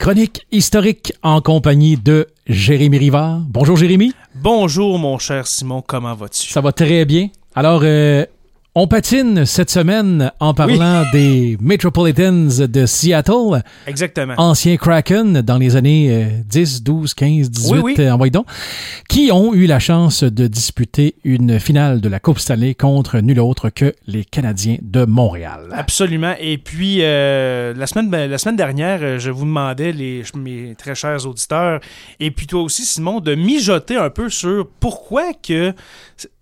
Chronique historique en compagnie de Jérémy Rivard. Bonjour Jérémy. Bonjour mon cher Simon, comment vas-tu? Ça va très bien. Alors, euh, on patine cette semaine en parlant des Metropolitans de Seattle. Exactement. Ancien Kraken dans les années 10, 12, 15, 18, Oui, oui. euh, donc, qui ont eu la chance de disputer une finale de la Coupe Stanley contre nul autre que les Canadiens de Montréal. Absolument. Et puis, euh, la, semaine, ben, la semaine dernière, euh, je vous demandais, les, mes très chers auditeurs, et puis toi aussi, Simon, de mijoter un peu sur pourquoi que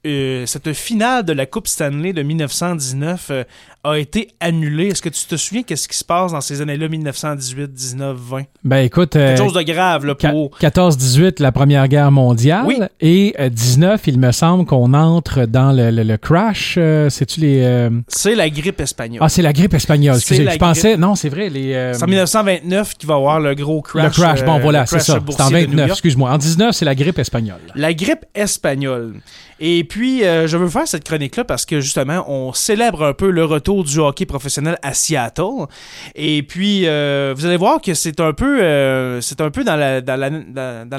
euh, cette finale de la Coupe Stanley de 1919 euh, a été annulée. Est-ce que tu te souviens qu'est-ce qui se passe dans ces années-là, 1918, 19, 20? Ben écoute, euh, Quelque chose de grave, là, pour... 14-18, la Première Guerre mondiale. Oui. Et euh, 19, il me semble qu'on entre dans le, le- le crash. euh, C'est-tu les... euh, C'est la grippe espagnole. Ah, c'est la grippe espagnole. Excusez, je pensais... Non, c'est vrai, les... euh, c'est en 1929 qu'il va y avoir le gros crash. le crash, bon euh, voilà, c'est ça. C'est en boursier de New 29, York. excuse-moi. En 19, c'est la grippe espagnole. La grippe espagnole. Et puis, euh, je veux faire cette chronique-là parce que justement, on célèbre un peu le retour du hockey professionnel à Seattle. Et puis, euh, vous allez voir que c'est un peu, euh, c'est un peu dans la, dans la, dans, dans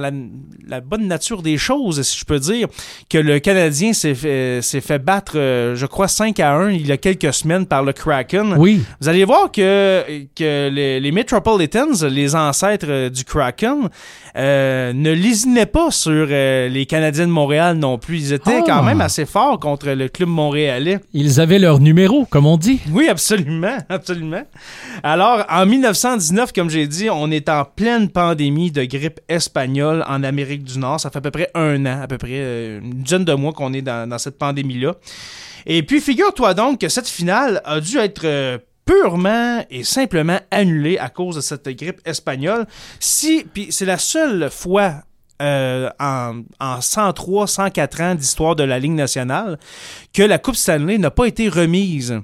la, bonne nature des choses, si je peux dire, que le Canadien s'est fait, s'est fait battre, euh, je crois, 5 à 1 il y a quelques semaines par le Kraken. Oui. Vous allez voir que, que les, les Metropolitans, les ancêtres euh, du Kraken, euh, ne lésinaient pas sur euh, les Canadiens de Montréal non plus. Ils étaient Ah. quand même assez forts contre le club montréalais. Ils avaient leur numéro, comme on dit. Oui, absolument, absolument. Alors, en 1919, comme j'ai dit, on est en pleine pandémie de grippe espagnole en Amérique du Nord. Ça fait à peu près un an, à peu près euh, une dizaine de mois qu'on est dans, dans cette pandémie-là. Et puis, figure-toi donc que cette finale a dû être euh, purement et simplement annulée à cause de cette grippe espagnole. Si, puis c'est la seule fois euh, en, en 103, 104 ans d'histoire de la Ligue nationale que la Coupe Stanley n'a pas été remise.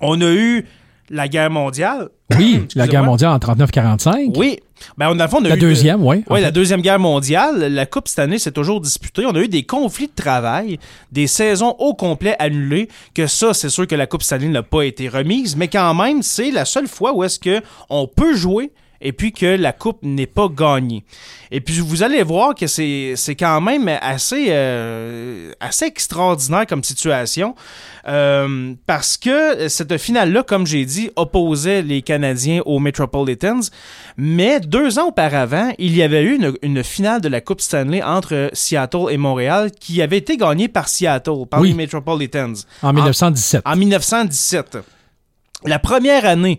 On a eu la guerre mondiale. Oui, la guerre mondiale en 39-45. Oui. Ben, on, dans le fond, on a La eu deuxième, oui. oui, la Deuxième Guerre mondiale, la Coupe cette année s'est toujours disputée. On a eu des conflits de travail, des saisons au complet annulées, que ça, c'est sûr que la Coupe cette année n'a pas été remise, mais quand même, c'est la seule fois où est-ce que on peut jouer et puis que la Coupe n'est pas gagnée. Et puis vous allez voir que c'est c'est quand même assez, euh, assez extraordinaire comme situation, euh, parce que cette finale-là, comme j'ai dit, opposait les Canadiens aux Metropolitans, mais deux ans auparavant, il y avait eu une, une finale de la Coupe Stanley entre Seattle et Montréal qui avait été gagnée par Seattle, par Oui. les Metropolitans. En 1917. En 1917. La première année,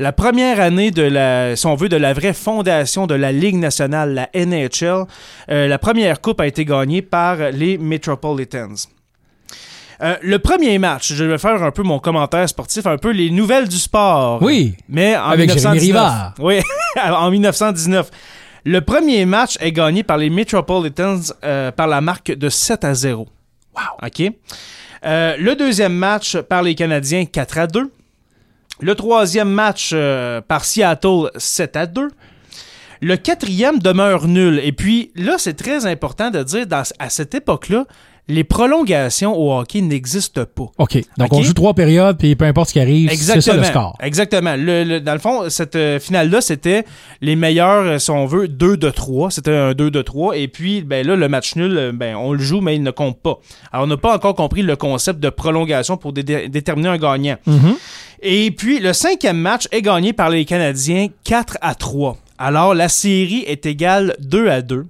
la première année de la, si on veut, de la vraie fondation de la Ligue nationale, la NHL, euh, la première coupe a été gagnée par les Metropolitans. Euh, le premier match, je vais faire un peu mon commentaire sportif, un peu les nouvelles du sport. Oui. Mais en Avec Jérémy 1919. Rivard. Oui, en 1919. Le premier match est gagné par les Metropolitans euh, par la marque de 7 à 0. Wow. OK. Euh, le deuxième match par les Canadiens 4 à 2. Le troisième match euh, par Seattle 7 à 2. Le quatrième demeure nul. Et puis là, c'est très important de dire, dans- à cette époque-là, les prolongations au hockey n'existent pas. OK. Donc, on joue trois périodes, puis peu importe ce qui arrive, c'est ça le score. Exactement. Le- le- dans le fond, cette euh, finale-là, c'était les meilleurs, euh, si on veut, 2 de 3. C'était un 2 de 3. Et puis, ben là, le match nul, ben, on le joue, mais il ne compte pas. Alors, on n'a pas encore compris le concept de prolongation pour dé- dé- déterminer un gagnant. Mhm. Et puis, le cinquième match est gagné par les Canadiens 4 à 3. Alors, la série est égale 2 à 2.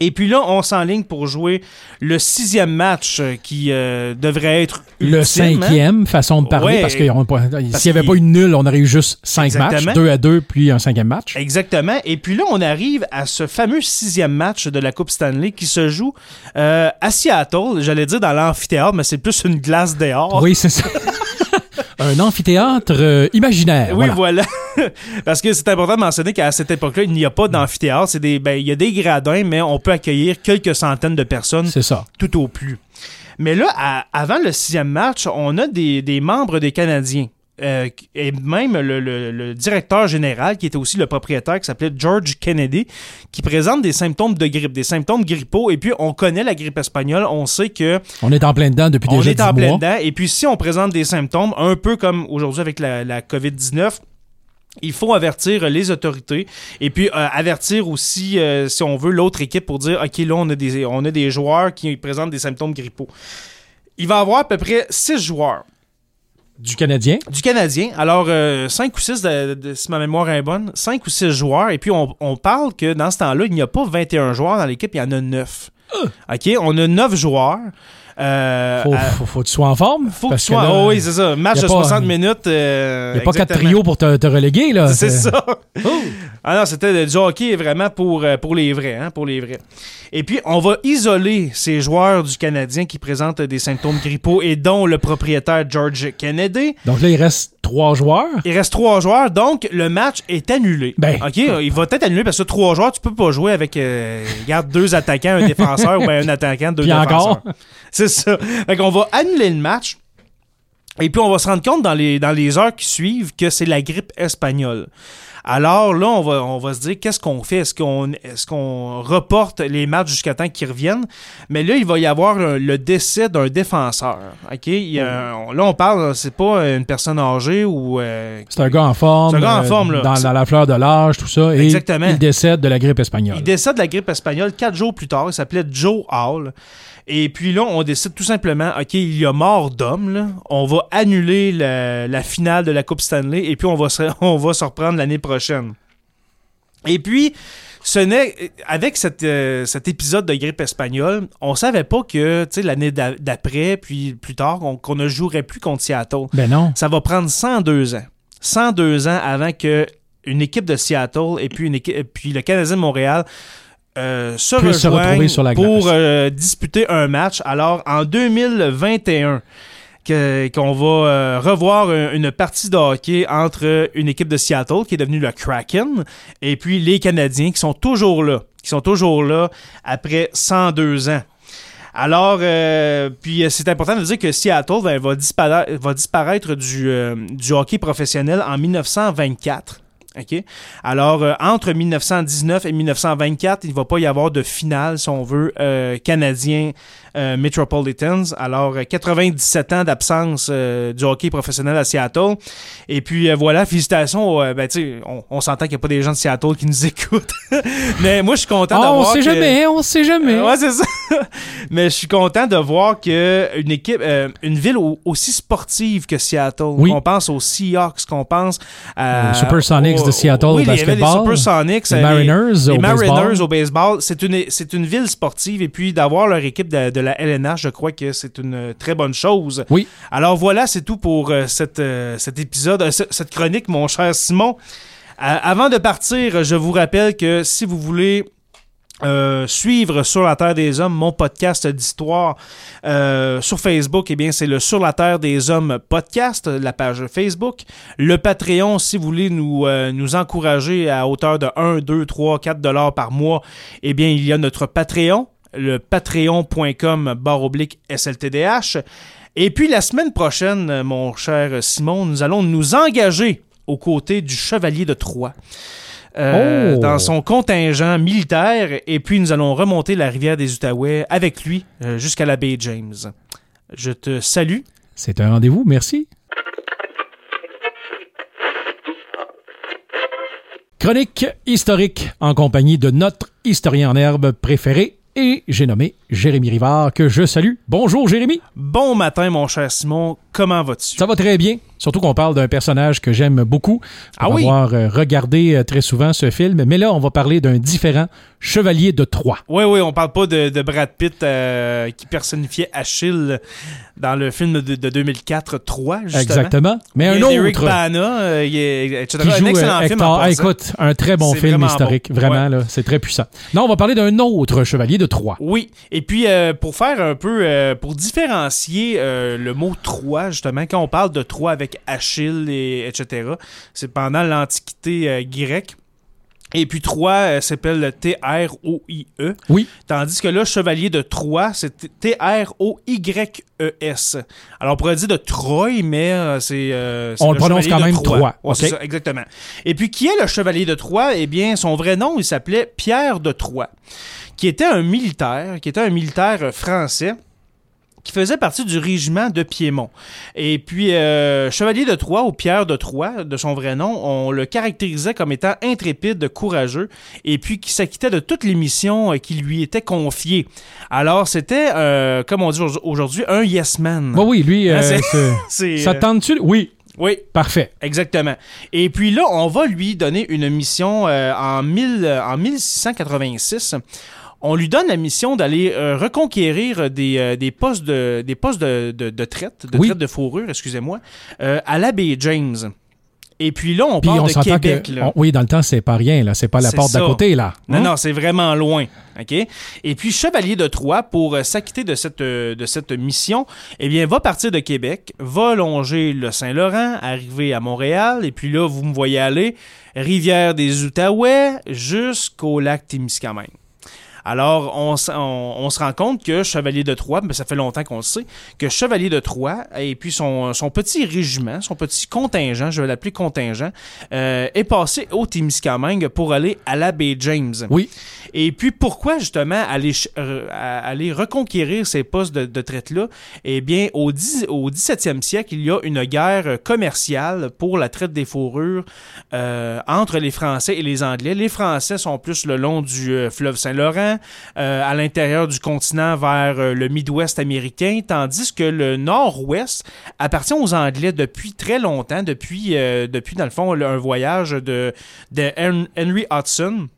Et puis là, on s'enligne pour jouer le sixième match qui euh, devrait être Le hein? cinquième, façon de parler, Ouais. parce qu'il n'y avait pas eu de nul, on aurait eu juste cinq matchs, deux à deux, puis un cinquième match. Exactement. Et puis là, on arrive à ce fameux sixième match de la Coupe Stanley qui se joue euh, à Seattle. J'allais dire dans l'amphithéâtre, mais c'est plus une glace dehors. Oui, c'est ça. un amphithéâtre euh, imaginaire. Oui, voilà. Parce que c'est important de mentionner qu'à cette époque-là, il n'y a pas d'amphithéâtre. C'est des, ben, il y a des gradins, mais on peut accueillir quelques centaines de personnes C'est ça. tout au plus. Mais là, à- avant le sixième match, on a des, des membres des Canadiens. Euh, et même le, le- le directeur général, qui était aussi le propriétaire, qui s'appelait George Kennedy, qui présente des symptômes de grippe, des symptômes grippaux. Et puis, on connaît la grippe espagnole, on sait que On est en plein dedans depuis on déjà est 10 en plein dedans. Et puis, si on présente des symptômes, un peu comme aujourd'hui avec la, la COVID-19, il faut avertir les autorités et puis euh, avertir aussi, euh, si on veut, l'autre équipe pour dire OK, là, on a, des, on a des joueurs qui présentent des symptômes grippaux. Il va y avoir à peu près six joueurs. Du Canadien? Du Canadien. Alors, euh, cinq ou six, de, de- si ma mémoire est bonne, cinq ou six joueurs. Et puis, on, on parle que dans ce temps-là, il n'y a pas 21 joueurs dans l'équipe, il y en a neuf. OK? On a neuf joueurs. Euh, Faut, à- faut, faut que tu sois en forme. faut que tu sois. oh oui, c'est ça. Match de pas- 60 minutes. euh, Il n'y a pas quatre trios pour te, te reléguer, là. C'est ça. Oh. Ah non, c'était du hockey vraiment pour, euh, pour les vrais, hein, pour les vrais. Et puis, on va isoler ces joueurs du Canadien qui présentent des symptômes grippaux et dont le propriétaire George Kennedy. Donc là, il reste trois joueurs. Il reste trois joueurs, donc le match est annulé. Ben. OK, il va être annulé parce que trois joueurs, tu peux pas jouer avec, euh, regarde, deux attaquants, un défenseur ou ben un attaquant, deux Puis défenseurs. C'est ça. Fait qu'on va annuler le match. Et puis, on va se rendre compte dans les, dans les heures qui suivent que c'est la grippe espagnole. Alors là, on va, on va se dire, qu'est-ce qu'on fait? Est-ce qu'on est qu'on reporte les matchs jusqu'à temps qu'ils reviennent? Mais là, il va y avoir le décès d'un défenseur. OK? Il là, on parle, c'est pas une personne âgée ou... euh, C'est un gars en forme. C'est un gars en euh, forme, là. Dans, la fleur de l'âge, tout ça. Et Exactement. il décède de la grippe espagnole. Il décède de la grippe espagnole quatre jours plus tard. Il s'appelait Joe Hall. Et puis là, on décide tout simplement, OK, il y a mort d'homme. On va annuler la, la finale de la Coupe Stanley et puis on va se, on va se reprendre l'année prochaine. Et puis, ce n'est avec cette, euh, cet épisode de grippe espagnole, on savait pas que l'année d'a- d'après, puis plus tard, on- qu'on ne jouerait plus contre Seattle. Ben non. Ça va prendre 102 ans. 102 ans avant que une équipe de Seattle et puis, une équipe, et puis le Canadien de Montréal euh, se se rejoignent retrouver sur la glace. pour euh, disputer un match. Alors, en 2021, que- qu'on va euh, revoir un- une partie de hockey entre une équipe de Seattle qui est devenue le Kraken et puis les Canadiens qui sont toujours là, qui sont toujours là après 102 ans. Alors, euh, puis c'est important de dire que Seattle ben, va, disparaître, va disparaître du, euh, du hockey professionnel en 1924. OK? Alors, euh, entre 1919 et 1924, il ne va pas y avoir de finale, si on veut, euh, canadien euh, Metropolitans. Alors, euh, 97 ans d'absence euh, du hockey professionnel à Seattle. Et puis, euh, voilà, félicitations. euh, ben, tu on, on s'entend qu'il n'y a pas des gens de Seattle qui nous écoutent. Mais moi, je suis content Ah, de on sait que- jamais, on sait jamais. Ouais, c'est ça. Mais je suis content de voir que une équipe, euh, une ville au- aussi sportive que Seattle. Oui. Qu'on pense aux Seahawks, qu'on pense à, Supersonics de Seattle oui, au il y avait les basketball. Supersonics, Les euh, Mariners les au Mariners baseball. au baseball. C'est une, c'est une ville sportive et puis d'avoir leur équipe de, de la LNH, je crois que c'est une très bonne chose. Oui. Alors voilà, c'est tout pour euh, cette, euh, cet épisode, euh, ce- cette chronique, mon cher Simon. Avant de partir, je vous rappelle que si vous voulez euh, suivre Sur la Terre des Hommes, mon podcast d'histoire euh, sur Facebook, eh bien, c'est le Sur la Terre des Hommes podcast, la page Facebook. Le Patreon, si vous voulez nous, euh, nous encourager à hauteur de 1, 2, 3, 4 dollars par mois, eh bien, il y a notre Patreon, le patreon.com barre oblique SLTDH. Et puis, la semaine prochaine, mon cher Simon, nous allons nous engager aux côtés du Chevalier de Troyes. Euh, Oh! dans son contingent militaire et puis nous allons remonter la rivière des Outaouais avec lui euh, jusqu'à la baie James. Je te salue. C'est un rendez-vous, merci. Chronique historique en compagnie de notre historien en herbe préféré et j'ai nommé Jérémy Rivard que je salue. Bonjour Jérémy. Bon matin mon cher Simon, comment vas-tu? Ça va très bien. Surtout qu'on parle d'un personnage que j'aime beaucoup. Pour Ah oui? avoir euh, regardé euh, très souvent ce film. Mais là, on va parler d'un différent chevalier de Troie. Oui, oui, on parle pas de, de Brad Pitt euh, qui personnifiait Achille dans le film de, de 2004, 3, justement. Exactement. Mais un Il y a Eric autre Bana, euh, il est, etc. qui un joue excellent euh, film Hector. en Ah, passant. écoute, un très bon film historique. bon. Vraiment, Ouais. là, c'est très puissant. Non, on va parler d'un autre chevalier de. Oui, et puis euh, pour faire un peu, euh, pour différencier euh, le mot Troie, justement, quand on parle de Troie avec Achille, et, etc., c'est pendant l'Antiquité grecque. Et puis Troie s'appelle T-R-O-I-E. Oui. Tandis que là, Chevalier de Troie, c'est T-R-O-Y-E-S. Alors, on pourrait dire de Troie, mais c'est. euh, On le prononce quand même Troie. Ça, exactement. Et puis, qui est le Chevalier de Troie? Eh bien, son vrai nom, il s'appelait Pierre de Troie, qui était un militaire, qui était un militaire euh, français qui faisait partie du régiment de Piémont. Et puis, euh, Chevalier de Troyes, ou Pierre de Troyes, de son vrai nom, on le caractérisait comme étant intrépide, courageux, et puis qui s'acquittait de toutes les missions euh, qui lui étaient confiées. Alors, c'était, euh, comme on dit aujourd'hui, un yes man. Bah oui, lui, Hein, euh, c'est- ça te tente-tu? Oui, oui, parfait. Exactement. Et puis là, on va lui donner une mission euh, en, 1000, euh, en 1686. On lui donne la mission d'aller euh, reconquérir des, euh, des postes de des postes de, de, de traite, de Oui. traite de fourrure, excusez-moi, euh, à la baie James. Et puis là, on Puis part on de Québec. que. là. on- oui, dans le temps, c'est pas rien, là. C'est pas la porte d'à côté, là. Non, Hein? non, c'est vraiment loin. OK? Et puis, Chevalier de Troyes, pour euh, s'acquitter de cette, euh, de cette mission, eh bien, va partir de Québec, va longer le Saint-Laurent, arriver à Montréal, et puis là, vous me voyez aller, rivière des Outaouais, jusqu'au lac Témiscamingue. Alors, on, s- on- on se rend compte que Chevalier de Troyes, mais ça fait longtemps qu'on le sait, que Chevalier de Troyes et puis son, son petit régiment, son petit contingent, je vais l'appeler contingent, euh, est passé au Témiscamingue pour aller à la baie James. Oui. Et puis pourquoi justement aller, aller reconquérir ces postes de, de traite-là? Eh bien, au, 10 au 17e siècle, il y a une guerre commerciale pour la traite des fourrures euh, entre les Français et les Anglais. Les Français sont plus le long du euh, fleuve Saint-Laurent, euh, à l'intérieur du continent vers euh, le Midwest américain, tandis que le Nord-Ouest appartient aux Anglais depuis très longtemps, depuis, euh, depuis dans le fond, un voyage de, de Hen- Henry Hudson.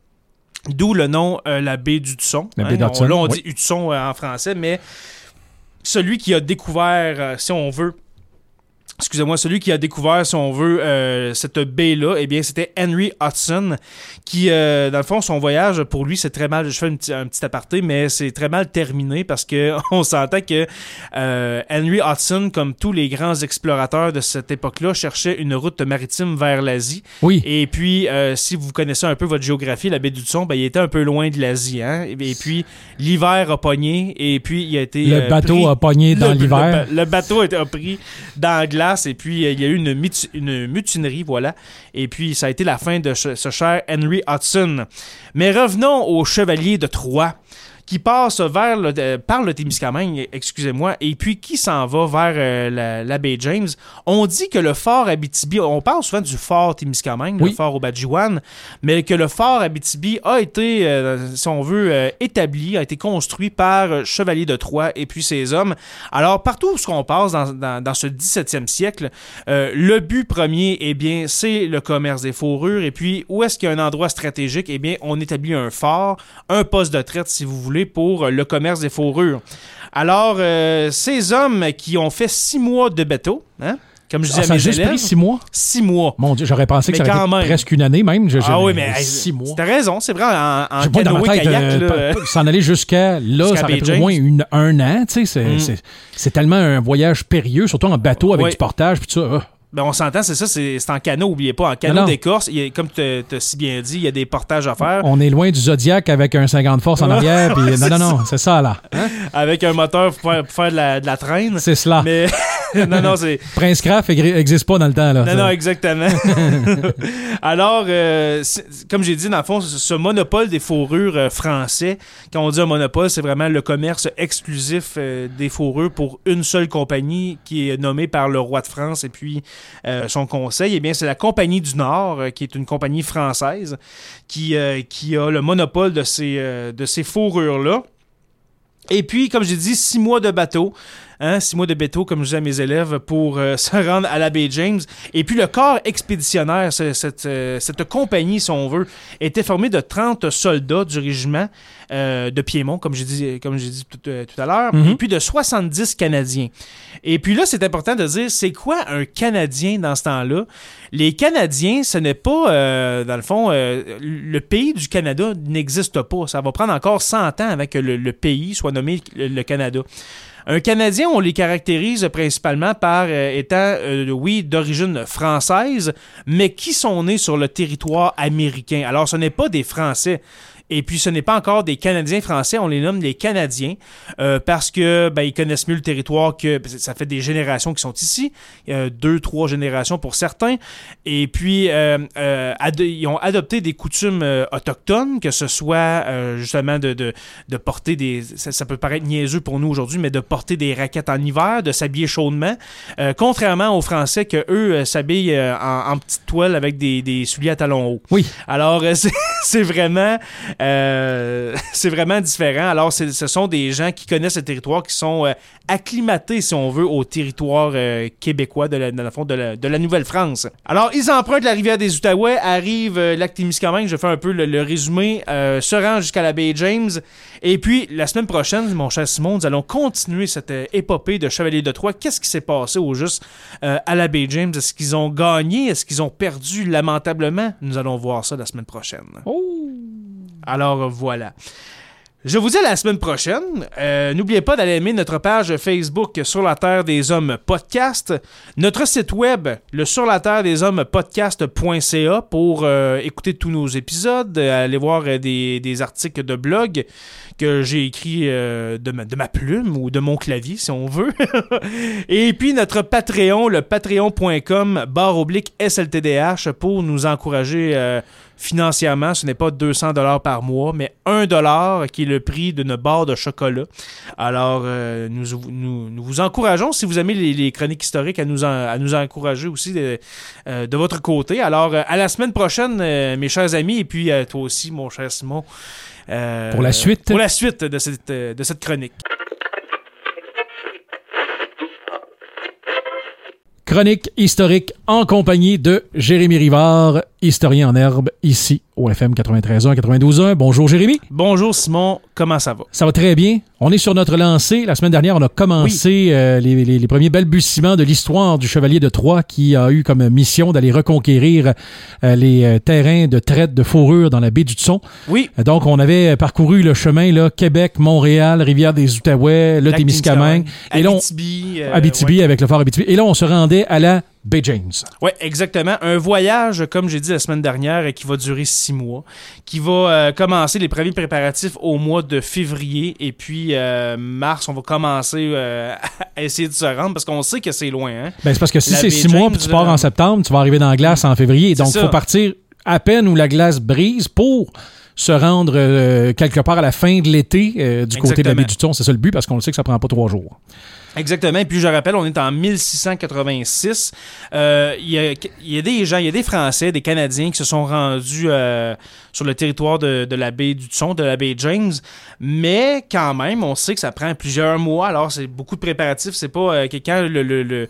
D'où le nom la baie d'Hudson. La baie On- d'Hudson, Là, on oui. dit Hudson en français, mais celui qui a découvert, si on veut, excusez-moi, celui qui a découvert, si on veut, euh, cette baie-là, eh bien, c'était Henry Hudson, qui, euh, dans le fond, son voyage, pour lui, c'est très mal, je fais petit- un petit aparté, mais c'est très mal terminé parce que on s'entend que euh, Henry Hudson, comme tous les grands explorateurs de cette époque-là, cherchait une route maritime vers l'Asie. Oui. Et puis, si vous connaissez un peu votre géographie, la baie d'Hudson, ben, il était un peu loin de l'Asie. Hein? Et, puis, l'hiver a pogné, et puis il a été. Le bateau pris- a pogné dans l'hiver. Le, le bateau a été- pris dans la glace, et puis euh, il y a eu une, une mutinerie, voilà. Et puis, ça a été la fin de ce cher Henry Hudson. Mais revenons au chevalier de Troyes qui passe vers le, euh, par le Témiscamingue, excusez-moi, et puis qui s'en va vers euh, la, la baie James. On dit que le fort Abitibi, on parle souvent du fort Témiscamingue, Oui. le fort Obadjiwan, mais que le fort Abitibi a été, euh, si on veut, établi, a été construit par Chevalier de Troyes et puis ses hommes. Alors, partout où on passe dans, dans, dans ce 17e siècle, le but premier, eh bien, c'est le commerce des fourrures. Et puis, où est-ce qu'il y a un endroit stratégique? Eh bien, on établit un fort, un poste de traite, si vous voulez, pour euh, le commerce des fourrures. Alors, euh, ces hommes qui ont fait six mois de bateau, hein, comme je disais Ah, à ça a juste élèves, pris six mois? six mois. Mon Dieu, j'aurais pensé que Mais ça aurait été même. presque une année même. Je- Ah oui, mais six mois. T'as raison, c'est vrai, en, en pas dans ma tête kayak, euh, s'en aller jusqu'à là, ça aurait pris au moins une- un an. tu sais, C'est Mm. c'est- tellement un voyage périlleux, surtout en bateau avec Oui. du portage. Puis tout ça. Ben, on s'entend, c'est ça, c'est en canot, oubliez pas. En canot d'écorce, il y a- comme tu as si bien dit, il y a des portages à faire On est loin du Zodiac avec un 50 force en arrière. non, non, non, c'est ça là. Hein? avec un moteur pour faire, pour faire de, la, de la traîne. C'est cela. Mais non, non, c'est. Prince Craft n'existe pas dans le temps. Là, Non, Ça- non, exactement. Alors, euh, comme j'ai dit, dans le fond, ce ce monopole des fourrures euh, français, quand on dit un monopole, c'est vraiment le commerce exclusif euh, des fourrures pour une seule compagnie qui est nommée par le roi de France et puis euh, son conseil. Eh bien, c'est la Compagnie du Nord, euh, qui est une compagnie française, qui, euh, a le monopole de ces, de ces fourrures-là. Et puis, comme j'ai dit, six mois de bateau. Hein, six mois de bateau, comme je disais à mes élèves, pour euh, se rendre à la baie James. Et puis, le corps expéditionnaire, ce- cette, euh, cette compagnie, si on veut, était formé de 30 soldats du régiment euh, de Piémont, comme j'ai dit, comme j'ai dit tout, tout à l'heure, Mhm. et puis de 70 Canadiens. Et puis là, c'est important de dire, c'est quoi un Canadien dans ce temps-là? Les Canadiens, ce n'est pas, dans le fond, le pays du Canada n'existe pas. Ça va prendre encore 100 ans avant que le, le pays soit nommé le, le Canada. Un Canadien, on les caractérise principalement par euh, étant, euh, oui, d'origine française, mais qui sont nés sur le territoire américain. Alors, ce n'est pas des Français. Et puis, ce n'est pas encore des Canadiens français, on les nomme les Canadiens euh, parce que ben, ils connaissent mieux le territoire que ça fait des générations qui sont ici, euh, deux, trois générations pour certains. Et puis, euh, euh, ils ont adopté des coutumes euh, autochtones, que ce soit euh, justement de, de, de porter des... Ça, ça peut paraître niaiseux pour nous aujourd'hui, mais de porter des raquettes en hiver, de s'habiller chaudement, euh, contrairement aux Français que eux s'habillent en, en petite toile avec des, des souliers à talons hauts. Oui. Alors, c'est vraiment, euh, c'est vraiment différent. Alors, ce sont des gens qui connaissent le territoire, qui sont euh, acclimatés, si on veut, au territoire euh, québécois de la, Nouvelle-France. Alors, ils empruntent la rivière des Outaouais, arrivent lac Témiscamingue, je fais un peu le, résumé, se rendent jusqu'à la baie James. Et puis, la semaine prochaine, mon cher Simon, nous allons continuer cette épopée de Chevalier de Troyes. Qu'est-ce qui s'est passé au juste à la baie James? Est-ce qu'ils ont gagné? Est-ce qu'ils ont perdu? Lamentablement? Nous allons voir ça la semaine prochaine. Oh! Alors voilà. Je vous dis à la semaine prochaine. Euh, N'oubliez pas d'aller aimer notre page Facebook Sur la Terre des Hommes Podcast, notre site web, le Sur la Terre des Hommes Podcast.ca pour euh, écouter tous nos épisodes, aller voir euh, des, articles de blog que j'ai écrits de, ma, plume ou de mon clavier, si on veut. Et puis notre Patreon, le patreon.com barre oblique SLTDH pour nous encourager financièrement. Ce n'est pas 200 dollars par mois, mais 1 dollar qui est le prix d'une barre de chocolat. Alors, euh, nous, nous, nous vous encourageons, si vous aimez les, les chroniques historiques, à nous, en- à nous encourager aussi de, euh, de votre côté. Alors, euh, à la semaine prochaine, mes chers amis, et puis toi aussi, mon cher Simon. Pour la suite. Pour la suite de cette, de cette chronique. Chronique historique en compagnie de Jérémy Rivard, historien en herbe, ici au FM 93.1, 92.1. Bonjour Jérémy. Bonjour Simon, comment ça va? Ça va très bien. On est sur notre lancée. La semaine dernière, on a commencé euh, les, les- les premiers balbutiements de l'histoire du Chevalier de Troyes qui a eu comme mission d'aller reconquérir euh, les euh, terrains de traite de fourrure dans la baie du Tson. Oui, Donc, on avait parcouru le chemin là, Québec, Montréal, Rivière des Outaouais, le Témiscamingue, et là, on- Abitibi. euh, Abitibi avec le fort Abitibi. Et là, on se rendait à la baie James. Oui, exactement. Un voyage, comme j'ai dit la semaine dernière, qui va durer six mois, qui va euh, commencer les premiers préparatifs au mois de février, et puis euh, mars, on va commencer euh, à essayer de se rendre, parce qu'on sait que c'est loin. Hein? Ben, c'est parce que si c'est six mois James, puis tu pars en septembre, tu vas arriver dans la glace en février. Donc, il faut partir à peine où la glace brise pour se rendre euh, quelque part à la fin de l'été euh, du côté de la baie du Thon. C'est ça le but parce qu'on le sait que ça prend pas trois jours. Exactement. Et puis je rappelle, on est en 1686. Euh, Il y, a, des gens, il y a des Français, des Canadiens qui se sont rendus euh, sur le territoire de, la baie du Thon, de la baie James. Mais quand même, on sait que ça prend plusieurs mois. Alors c'est beaucoup de préparatifs. C'est pas euh, le, le-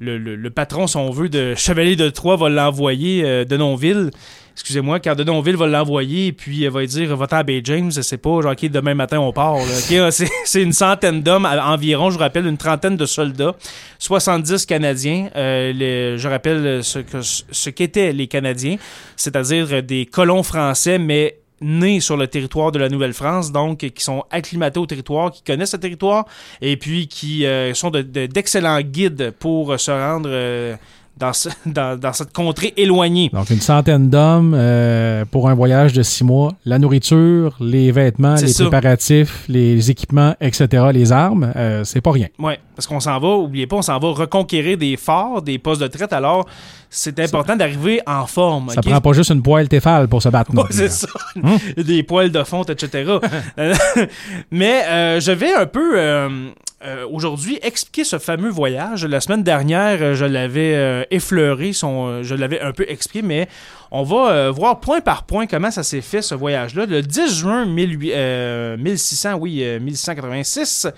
le patron, si on veut, de Chevalier de Troyes va l'envoyer euh, de Nonville. Excusez-moi, car Denonville va l'envoyer et puis elle va dire va-t'en à Bay James, c'est pas genre ok, demain matin on part. euh, c'est, une centaine d'hommes environ, je vous rappelle, une trentaine de soldats, 70 Canadiens. Euh, je rappelle ce, qu'étaient les Canadiens, c'est-à-dire des colons français, mais nés sur le territoire de la Nouvelle-France, donc qui sont acclimatés au territoire, qui connaissent le territoire et puis qui euh, sont de- de- d'excellents guides pour se rendre euh, dans, ce- dans, dans cette contrée éloignée. Donc, une centaine d'hommes euh, pour un voyage de six mois. La nourriture, les vêtements, les ça. préparatifs, les équipements, etc., les armes, euh, c'est pas rien. Oui, parce qu'on s'en va, oubliez pas, on s'en va reconquérir des forts, des postes de traite, alors c'est important d'arriver en forme. Ça prend pas juste une poêle téfale pour se battre. non Ouais, c'est hein. ça. Hum. Des poils de fonte, etc. Mais euh, je vais un peu euh, aujourd'hui expliquer ce fameux voyage. La semaine dernière, euh, je l'avais euh, effleuré, son, euh, je l'avais un peu expliqué, mais on va voir point par point comment ça s'est fait ce voyage-là. Le 10 juin 18 euh, 1600, oui, euh, 1686.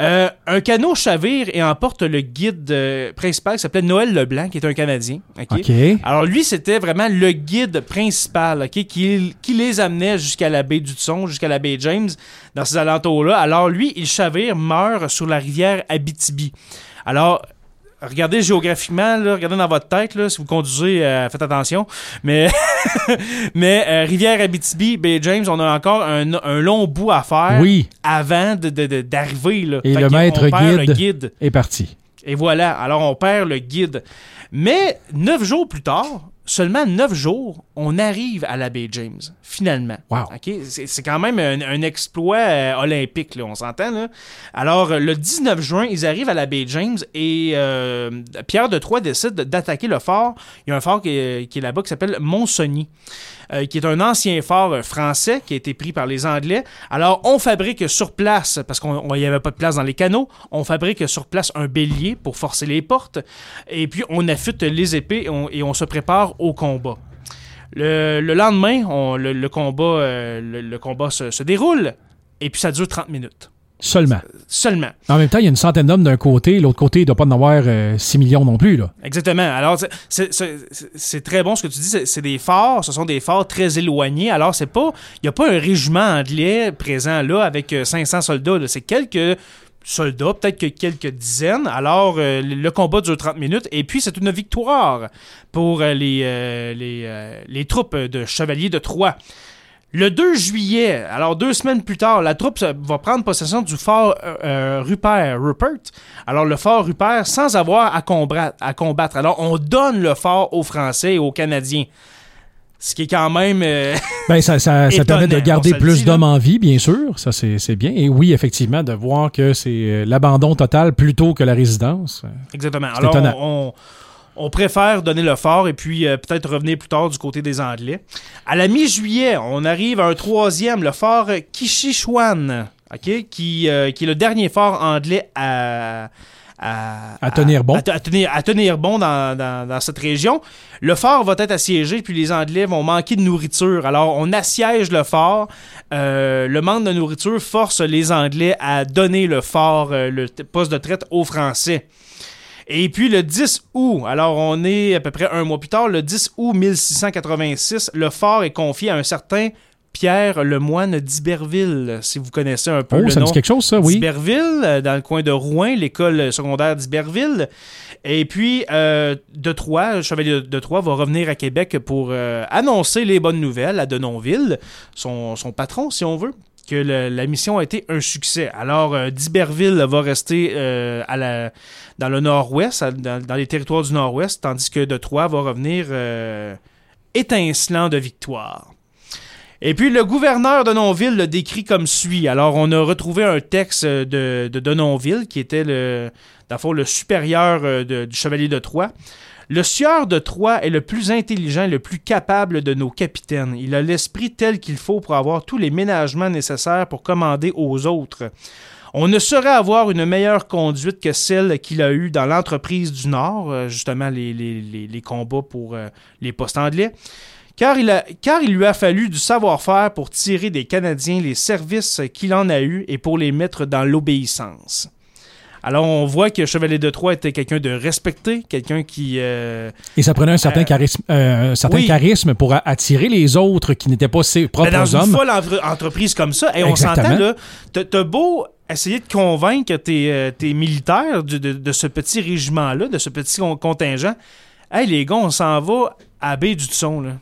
Euh, un canot chavire et emporte le guide euh, principal qui s'appelait Noël Leblanc, qui est un Canadien. ok? Alors lui, c'était vraiment le guide principal ok, qui, qui les amenait jusqu'à la baie du Tson, jusqu'à la baie James, dans ces alentours-là. Alors lui, il chavire, meurt sur la rivière Abitibi. Alors, regardez géographiquement, là, regardez dans votre tête, là, si vous conduisez, euh, faites attention. Mais, mais euh, rivière Abitibi, baie James, on a encore un, un long bout à faire Oui, avant de- de- de- d'arriver. là. Et Fait le maître perd guide. le guide. est parti. Et voilà, alors on perd le guide. Mais neuf jours plus tard, seulement neuf jours, on arrive à la baie James, finalement. Wow. OK? C'est quand même un, un exploit euh, olympique, là, on s'entend. Là? Alors, euh, le 19 juin, ils arrivent à la baie James et euh, Pierre de Troyes décide d'attaquer le fort. Il y a un fort qui est, qui est là-bas qui s'appelle Montsogny. euh, qui est un ancien fort euh, français qui a été pris par les Anglais. Alors, on fabrique sur place, parce qu'il n'y avait pas de place dans les canaux, on fabrique sur place un bélier pour forcer les portes, et puis on affûte les épées et on, et on se prépare au combat. Le, le lendemain, on- le, le combat, euh, le, le combat se, se déroule, et puis ça dure 30 minutes. Seulement. Seulement. En même temps, il y a une centaine d'hommes d'un côté, l'autre côté, il ne doit pas en avoir euh, 6 millions non plus. Là. Exactement. Alors, c'est- très bon ce que tu dis. C'est- des forts, ce sont des forts très éloignés. Alors, c'est pas, il n'y a pas un régiment anglais présent là avec euh, 500 soldats. là. C'est quelques soldats, peut-être que quelques dizaines. Alors, euh, le combat dure 30 minutes. Et puis, c'est une victoire pour euh, les, euh, les, les troupes de chevaliers de Troyes. Le 2 juillet, alors deux semaines plus tard, la troupe va prendre possession du fort Rupert, Rupert. Alors le fort Rupert sans avoir à combattre. Alors on donne le fort aux Français et aux Canadiens. Ce qui est quand même... euh, Ben, ça, ça, ça permet de garder plus d'hommes en vie, bien sûr. Ça, c'est bien. Et oui, effectivement, de voir que c'est euh, l'abandon total plutôt que la résidence. Exactement. C'est Alors, on, on préfère donner le fort et puis euh, peut-être revenir plus tard du côté des Anglais. À la mi-juillet, on arrive à un troisième, le fort Kishichuan, qui, euh, qui est le dernier fort anglais à. À, À tenir bon. À, à tenir, à tenir bon dans, dans- dans cette région. Le fort va être assiégé, puis les Anglais vont manquer de nourriture. Alors, on assiège le fort. Euh, le manque de nourriture force les Anglais à donner le fort, euh, le poste de traite aux Français. Et puis le 10 août, alors on est à peu près un mois plus tard, le 10 août 1686, le fort est confié à un certain Pierre Lemoine d'Iberville, si vous connaissez un peu Oh, le ça me nom. dit quelque chose, ça, oui. d'Iberville, euh, dans le coin de Rouen, l'école secondaire d'Iberville. Et puis, euh, de Troyes, le chevalier de Troyes va revenir à Québec pour euh, annoncer les bonnes nouvelles à Denonville, son, son patron, si on veut, que le- la mission a été un succès. Alors, euh, d'Iberville va rester euh, à la, dans le nord-ouest, dans, dans les territoires du nord-ouest, tandis que de Troyes va revenir euh, étincelant de victoire. Et puis le gouverneur de Denonville le décrit comme suit. Alors on a retrouvé un texte de, de Denonville qui était le, le supérieur euh, du chevalier de Troyes. Le sieur de Troyes est le plus intelligent et le plus capable de nos capitaines. Il a l'esprit tel qu'il faut pour avoir tous les ménagements nécessaires pour commander aux autres. On ne saurait avoir une meilleure conduite que celle qu'il a eue dans l'entreprise du Nord, euh, justement les, combats pour euh, les postes anglais. Car il, a- car il lui a fallu du savoir-faire pour tirer des Canadiens les services qu'il en a eus et pour les mettre dans l'obéissance. Alors on voit que Chevalier de Troyes était quelqu'un de respecté, quelqu'un qui... euh, Et ça prenait un certain, Euh, charisme, euh, un certain oui. charisme pour attirer les autres qui n'étaient pas ses ben, propres dans une folle entre- entreprise comme ça, et on s'entend là, t'as beau essayer de convaincre tes, tes militaires de, de- de ce petit régiment-là, de ce petit con- contingent, hey les gars, on s'en va à baie du Tson, là.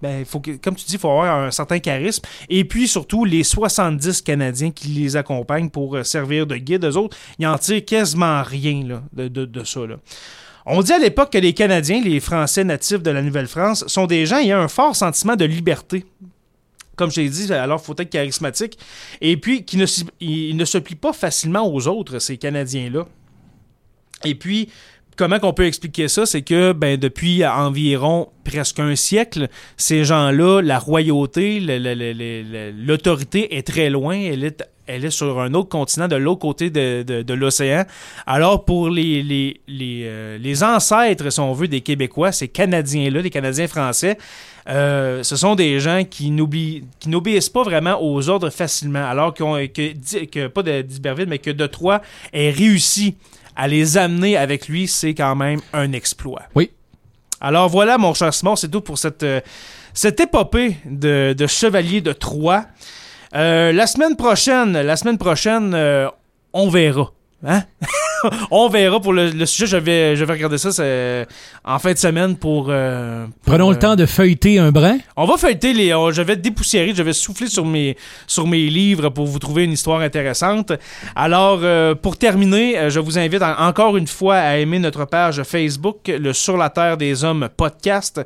Ben, faut que, comme tu dis, il faut avoir un certain charisme. Et puis, surtout, les 70 Canadiens qui les accompagnent pour euh, servir de guide, eux autres, ils en tirent quasiment rien là, de, de- ça. Là. On dit à l'époque que les Canadiens, les Français natifs de la Nouvelle-France, sont des gens ayant un fort sentiment de liberté. Comme je l'ai dit, alors il faut être charismatique. Et puis, qui ne, ils ne se plient pas facilement aux autres, ces Canadiens-là. Et puis, comment qu'on peut expliquer ça? C'est que ben, depuis environ presque un siècle, ces gens-là, la royauté, l'autorité est très loin. Elle est, est sur un autre continent, de l'autre côté de, l'océan. Alors, pour les, les, les, euh, les ancêtres, si on veut, des Québécois, ces Canadiens-là, des Canadiens français, euh, ce sont des gens qui n'obéissent pas vraiment aux ordres facilement. Alors qu'on- que, pas de d'Iberville, mais que de Troyes ait réussi à les amener avec lui, c'est quand même un exploit. Oui. Alors voilà, mon cher Simon, c'est tout pour cette, euh, cette épopée de, de Chevalier de Troyes. Euh, la semaine prochaine, la semaine prochaine, euh, on verra. Hein? on verra pour le, sujet. Je vais, je vais regarder ça en fin de semaine pour. Euh, Prenons le euh, temps de feuilleter un brin. On va feuilleter les. je vais dépoussiérer, je vais souffler sur mes, sur mes livres pour vous trouver une histoire intéressante. Alors, euh, pour terminer, je vous invite encore une fois à aimer notre page Facebook, le Sur la Terre des Hommes podcast.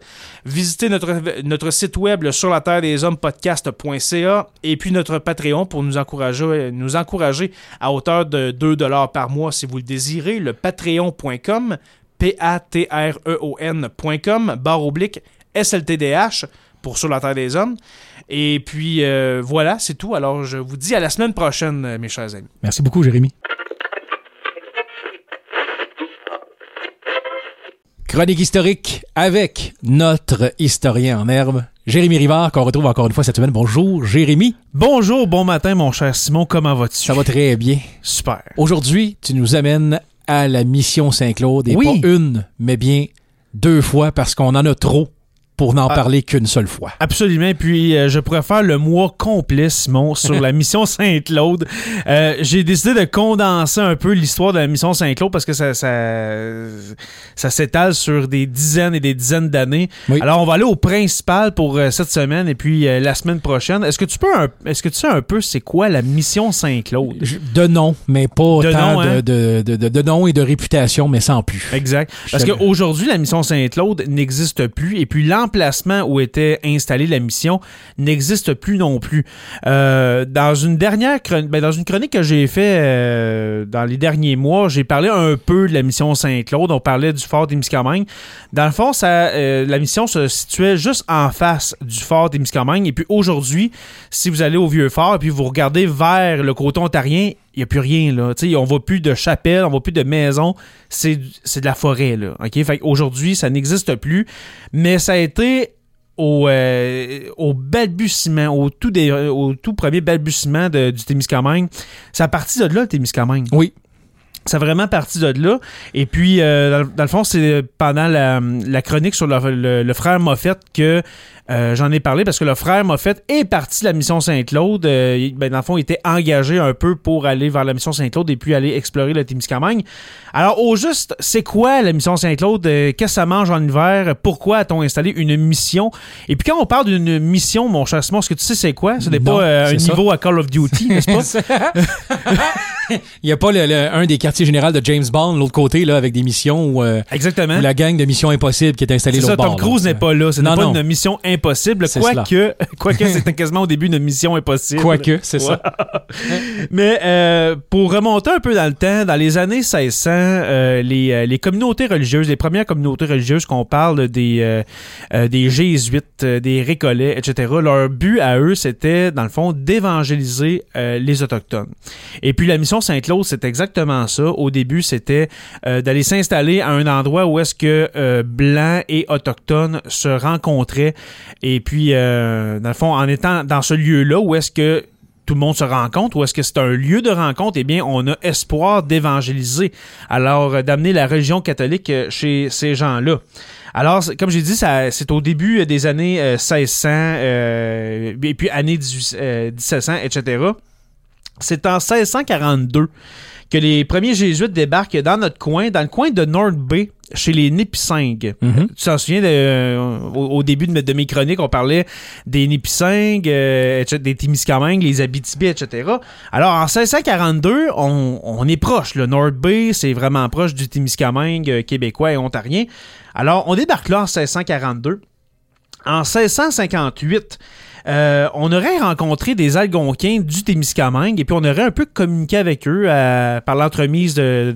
Visitez notre, notre site web, le Sur la Terre des Hommes podcast.ca et puis notre Patreon pour nous encourager, nous encourager à hauteur de 2 par mois si vous le désirez, le patreon.com, P-A-T-R-E-O-N.com, barre oblique SLTDH pour Sur la Terre des Hommes. Et puis euh, voilà, c'est tout. Alors je vous dis à la semaine prochaine, mes chers amis. Merci beaucoup, Jérémy. Chronique historique avec notre historien en herbe, Jérémy Rivard, qu'on retrouve encore une fois cette semaine. Bonjour, Jérémy. Bonjour, bon matin, mon cher Simon. Comment vas-tu? Ça va très bien. Super. Aujourd'hui, tu nous amènes à la mission Saint-Claude. Et pas une, mais bien deux fois parce qu'on en a trop pour n'en ah. parler qu'une seule fois. Absolument. Puis euh, je pourrais faire le mois complet, Simon, sur la mission Saint-Claude. Euh, j'ai décidé de condenser un peu l'histoire de la mission Saint-Claude parce que ça, ça, s'étale sur des dizaines et des dizaines d'années. Alors on va aller au principal pour euh, cette semaine et puis la semaine prochaine. Est-ce que tu peux, est-ce que tu sais un peu c'est quoi la mission Saint-Claude? De nom, mais pas de tant nom, de, de, de, nom et de réputation, mais sans plus. Exact. Parce qu'aujourd'hui la mission Saint-Claude n'existe plus et puis l'an où était installée la mission n'existe plus non plus. Euh, dans une dernière ben, dans une chronique que j'ai fait euh, dans les derniers mois, j'ai parlé un peu de la mission Saint-Claude. On parlait du fort des Miscamingues. Dans le fond, euh, la mission se situait juste en face du fort des Miscamingues. Et puis aujourd'hui, si vous allez au vieux fort et puis vous regardez vers le côté ontarien, il n'y a plus rien, là. sais, on voit plus de chapelle, on voit plus de maison. C'est, de la forêt, là. OK? Fait aujourd'hui, ça n'existe plus. Mais ça a été au, euh, au balbutiement, au tout, des, au tout premier balbutiement du Témiscamingue. Ça a parti de là, le Témiscamingue? Oui. Ça a vraiment parti de là. Et puis, euh, dans, le fond, c'est pendant la, chronique sur le, le frère Moffett que euh, j'en ai parlé parce que le frère Moffett est parti de la mission Saint-Claude. Euh, ben, dans le fond, il était engagé un peu pour aller vers la mission Saint-Claude et puis aller explorer le Témiscamingue. Alors, au juste, c'est quoi la mission Saint-Claude? Euh, qu'est-ce que ça mange en hiver? Pourquoi a-t-on installé une mission? Et puis, quand on parle d'une mission, mon cher Simon, est-ce que tu sais c'est quoi? Ce n'est pas un niveau à Call of Duty, n'est-ce pas? il n'y a pas un des quartiers généraux de James Bond, l'autre côté, là, avec des missions où, Exactement. la gang de Missions Impossibles qui est installée l'autre bord. Tom Cruise n'est pas là. Ce n'est pas une mission impossible. Quoique, quoique c'était quasiment au début d'une mission impossible. Quoique, c'est ça. Mais euh, pour remonter un peu dans le temps, dans les années 1600, euh, les, euh, les, communautés religieuses, les premières communautés religieuses qu'on parle des, des jésuites, des récollets, etc., leur but à eux, c'était, dans le fond, d'évangéliser les Autochtones. Et puis la mission Saint-Claude, c'est exactement ça. Au début, c'était d'aller s'installer à un endroit où est-ce que blancs et autochtones se rencontraient et puis, euh, dans le fond, en étant dans ce lieu-là, où est-ce que tout le monde se rencontre ou est-ce que c'est un lieu de rencontre? Eh bien, on a espoir d'évangéliser. Alors, euh, d'amener la religion catholique euh, chez ces gens-là. Alors, comme j'ai dit, c'est au début des années 1600 et puis années 1700, etc. C'est en 1642 que les premiers jésuites débarquent dans notre coin, dans le coin de North Bay, chez les Nipissing. Mhm. Tu t'en souviens, euh, au, début de, mes chroniques, on parlait des Nipissing, euh, des Témiscamingues, les Abitibi, etc. Alors, en 1642, on, on est proche. Le North Bay, c'est vraiment proche du Témiscamingue euh, québécois et ontarien. Alors, on débarque là en 1642. En 1658, euh, on aurait rencontré des Algonquins du Témiscamingue et puis on aurait un peu communiqué avec eux euh, par l'entremise de,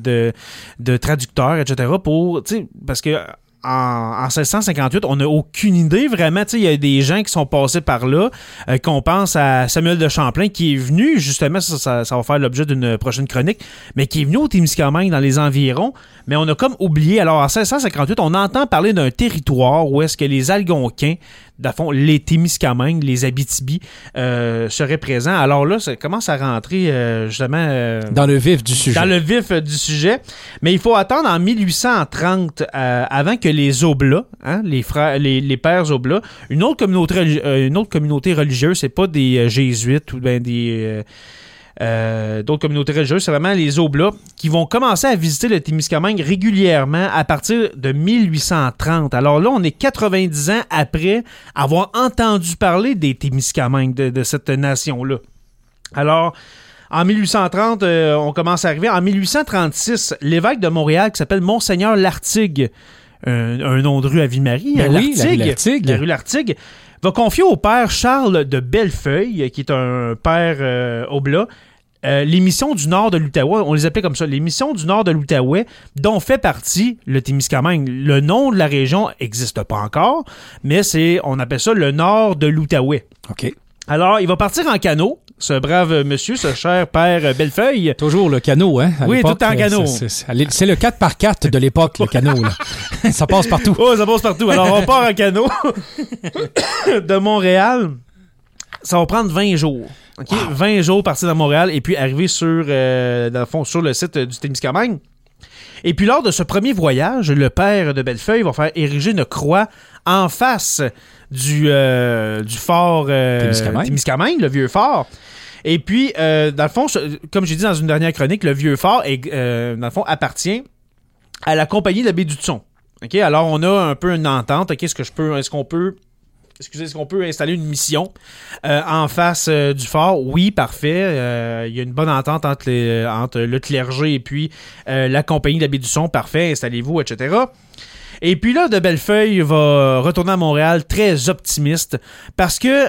de, traducteurs, etc. pour, parce que en, 1658, on n'a aucune idée vraiment. Il y a des gens qui sont passés par là, euh, qu'on pense à Samuel de Champlain, qui est venu, justement, ça, ça, va faire l'objet d'une prochaine chronique, mais qui est venu au Témiscamingue dans les environs, mais on a comme oublié. Alors, en 1658, on entend parler d'un territoire où est-ce que les Algonquins fond, les Témiscamingues, les Abitibi euh, seraient présents. Alors là, ça commence à rentrer euh, justement... Euh, dans le vif du sujet. Dans le vif du sujet. Mais il faut attendre en 1830, avant que les Oblats, hein, les, frères, les, pères Oblats, une autre communauté, une autre communauté religieuse, c'est pas des jésuites ou ben des euh, d'autres communautés religieuses, c'est vraiment les Oblats qui vont commencer à visiter le Témiscamingue régulièrement à partir de 1830. Alors là, on est 90 ans après avoir entendu parler des Témiscamingues, de, de cette nation-là. Alors, en 1830, euh, on commence à arriver. En 1836, l'évêque de Montréal, qui s'appelle Monseigneur Lartigue, un, un nom de rue à Ville-Marie, Ben oui, la rue Lartigue. Va confier au père Charles de Bellefeuille, qui est un père euh, oblat, euh, les missions du nord de l'Outaouais, on les appelait comme ça, les missions du nord de l'Outaouais, dont fait partie le Témiscamingue. Le nom de la région n'existe pas encore, mais c'est, on appelle ça le nord de l'Outaouais. OK. Alors, il va partir en canot, ce brave monsieur, ce cher père Bellefeuille. Toujours le canot, hein? à Oui, tout en euh, canot. c'est- C'est c'est le 4x4 de l'époque, le canot. Là. ça passe partout. Oh, ça passe partout. Alors, on part en canot de Montréal. Ça va prendre 20 jours. OK? 20 jours partir de Montréal et puis arriver sur, euh, dans le fond, sur le site du Témiscamingue. Et puis, lors de ce premier voyage, le père de Bellefeuille va faire ériger une croix en face du, euh, du fort euh, Témiscamingue. Témiscamingue, le vieux fort. Et puis, euh, dans le fond, comme j'ai dit dans une dernière chronique, le vieux fort, est, euh, dans le fond, appartient à la compagnie de la baie du Tson. OK, alors on a un peu une entente. Est-ce est-ce qu'on peut, excusez, est-ce qu'on peut installer une mission euh, en face du fort? Oui, parfait. Il y a une bonne entente entre, entre le clergé et puis la compagnie de du Son. Parfait, installez-vous, etc. Et puis là, de Bellefeuille va retourner à Montréal très optimiste parce que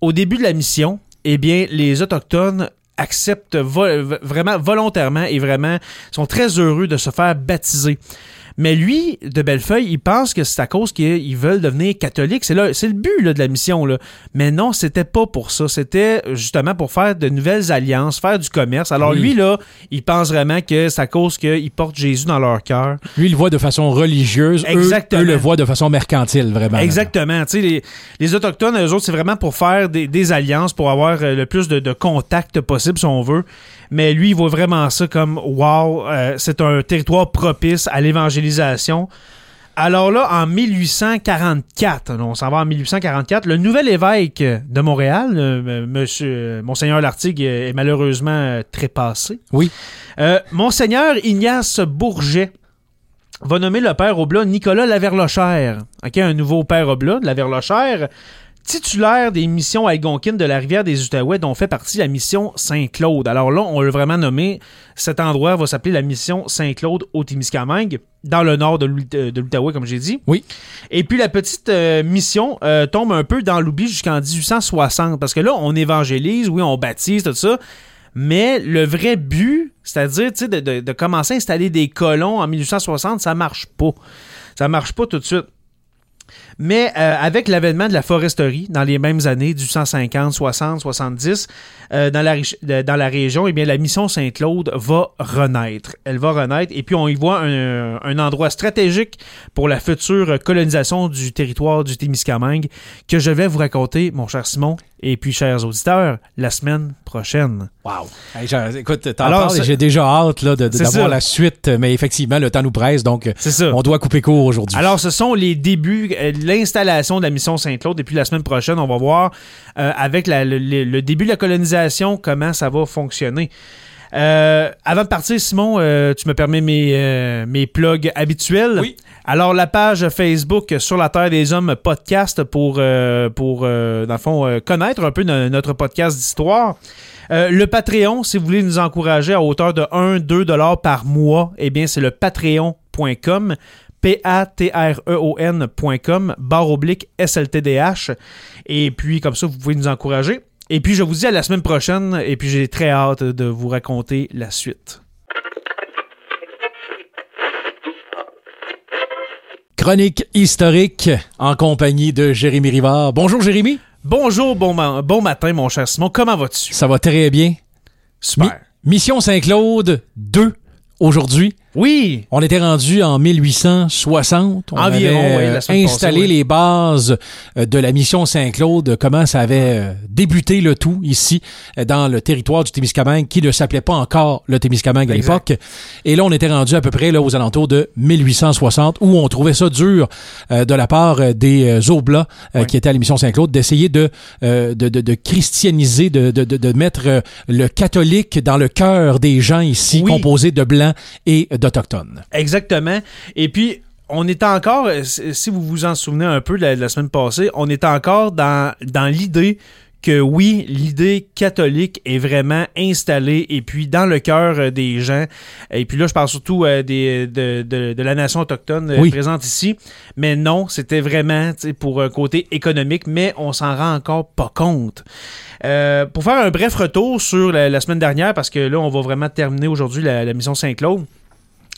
au début de la mission, eh bien, les Autochtones acceptent vraiment volontairement et vraiment sont très heureux de se faire baptiser. Mais lui, de Bellefeuille, il pense que c'est à cause qu'ils veulent devenir catholiques. C'est là, c'est le but là, de la mission. Là. Mais non, c'était pas pour ça. C'était justement pour faire de nouvelles alliances, faire du commerce. Alors Oui. lui, là, il pense vraiment que c'est à cause qu'ils portent Jésus dans leur cœur. Lui, il le voit de façon religieuse. Exactement. Eux, le voient de façon mercantile, vraiment. Exactement. Tu sais, les, les Autochtones, eux autres, c'est vraiment pour faire des, des alliances, pour avoir euh, le plus de, de contacts possible, si on veut. Mais lui, il voit vraiment ça comme wow, euh, c'est un territoire propice à l'évangélisation. Alors là, en 1844, on s'en va en 1844, le nouvel évêque de Montréal, euh, monsieur, euh, Monseigneur Lartigue, est malheureusement trépassé. Oui. Euh, Monseigneur Ignace Bourget va nommer le père Oblat Nicolas Laverlochère. OK, un nouveau père Oblat de Laverlochère, titulaire des missions algonquines de la rivière des Outaouais, dont fait partie la mission Saint-Claude. Alors là, on l'a vraiment nommé. Cet endroit va s'appeler la mission Saint-Claude au Témiscamingue, dans le nord de de l'Outaouais, comme j'ai dit. Oui. Et puis la petite euh, mission euh, tombe un peu dans l'oubli jusqu'en 1860, parce que là, on évangélise, oui, on baptise, tout ça. Mais le vrai but, c'est-à-dire tu sais, de, de- de commencer à installer des colons en 1860, ça marche pas. Ça marche pas tout de suite. Mais euh, avec l'avènement de la foresterie dans les mêmes années, du 150, 60, 70, euh, dans, la, dans la région, eh bien, la mission Saint-Claude va renaître. Elle va renaître et puis on y voit un, un endroit stratégique pour la future colonisation du territoire du Témiscamingue que je vais vous raconter, mon cher Simon, et puis chers auditeurs, la semaine prochaine. Wow. Hey, écoute, t'en parles j'ai déjà hâte là, de- d'avoir la suite, mais effectivement, le temps nous presse, donc C'est ça. on doit couper court aujourd'hui. Alors, ce sont les débuts, euh, l'installation de la mission Saint-Claude. Et puis la semaine prochaine, on va voir euh, avec la- le, le- le début de la colonisation comment ça va fonctionner. Euh, avant de partir, Simon, euh, tu me permets mes, euh, mes plugs habituels. Oui. Alors, la page Facebook Sur la Terre des Hommes podcast pour, euh, pour euh, dans le fond, euh, connaître un peu no- notre podcast d'histoire. Euh, le Patreon, si vous voulez nous encourager à hauteur de 1-2 dollars par mois, eh bien, c'est le patreon.com. P-A-T-R-E-O-N.com, barre oblique SLTDH. Et puis, comme ça, vous pouvez nous encourager. Et puis, je vous dis à la semaine prochaine. Et puis, j'ai très hâte de vous raconter la suite. Chronique historique en compagnie de Jérémy Rivard. Bonjour Jérémy. Bonjour, bon, ma- bon matin, mon cher Simon. Comment vas-tu? Ça va très bien. Super. Mi- Mission Saint-Claude 2 aujourd'hui. Oui! On était rendu en 1860. On Environ, avait oui, euh, installé passée, oui. les bases euh, de la mission Saint-Claude, comment ça avait euh, débuté le tout ici, dans le territoire du Témiscamingue, qui ne s'appelait pas encore le Témiscamingue à l'époque. Et là, on était rendu à peu près là, aux alentours de 1860, où on trouvait ça dur euh, de la part des Oblats euh, Oui. qui étaient à la mission Saint-Claude d'essayer de, euh, de, de, de christianiser, de, de, de, de mettre le catholique dans le cœur des gens ici, composés de blancs et d'autochtones. Exactement. Et puis, on est encore, si vous vous en souvenez un peu de la, de la semaine passée, on est encore dans, dans l'idée que oui, l'idée catholique est vraiment installée et puis dans le cœur euh, des gens. Et puis là, je parle surtout euh, des, de, de, de la nation autochtone euh, Oui. présente ici. Mais non, c'était vraiment pour un côté économique, mais on s'en rend encore pas compte. Euh, pour faire un bref retour sur la, la semaine dernière, parce que là, on va vraiment terminer aujourd'hui la, la mission Saint-Claude.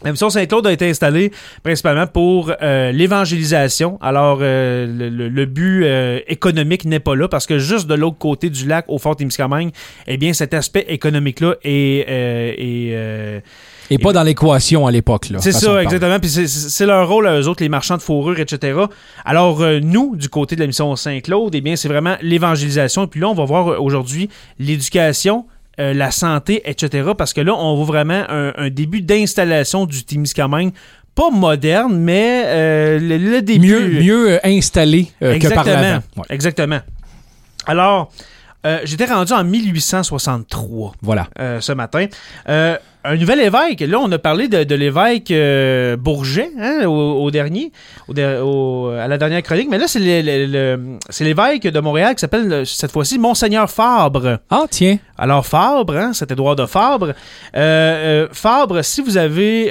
La mission Saint-Claude a été installée principalement pour euh, l'évangélisation. Alors, euh, le, le- le but euh, économique n'est pas là parce que juste de l'autre côté du lac, au Fort Témiscamingue, eh bien, cet aspect économique-là est... euh, est, euh, Et pas dans l'équation à l'époque. là, c'est ça, exactement. Puis c'est- leur rôle, à eux autres, les marchands de fourrure, etc. Alors, euh, nous, du côté de la mission Saint-Claude, eh bien, c'est vraiment l'évangélisation. Et puis là, on va voir euh, aujourd'hui l'éducation, euh, la santé, etc. Parce que là, on voit vraiment un, un début d'installation du Témiscamingue. Pas moderne, mais euh, le, le début. Mieux, mieux euh, installé euh, que par Exactement. l'avant. Ouais, Exactement. Alors, euh, j'étais rendu en 1863 voilà. ce matin. Un nouvel évêque. Là, on a parlé de, de l'évêque euh, Bourget hein, au, au dernier, au der- au- à la dernière chronique. Mais là, c'est c'est l'évêque de Montréal qui s'appelle euh, cette fois-ci Monseigneur Fabre. Ah, tiens. Alors Fabre, hein, cet Édouard de Fabre. Euh, euh, Fabre, si vous avez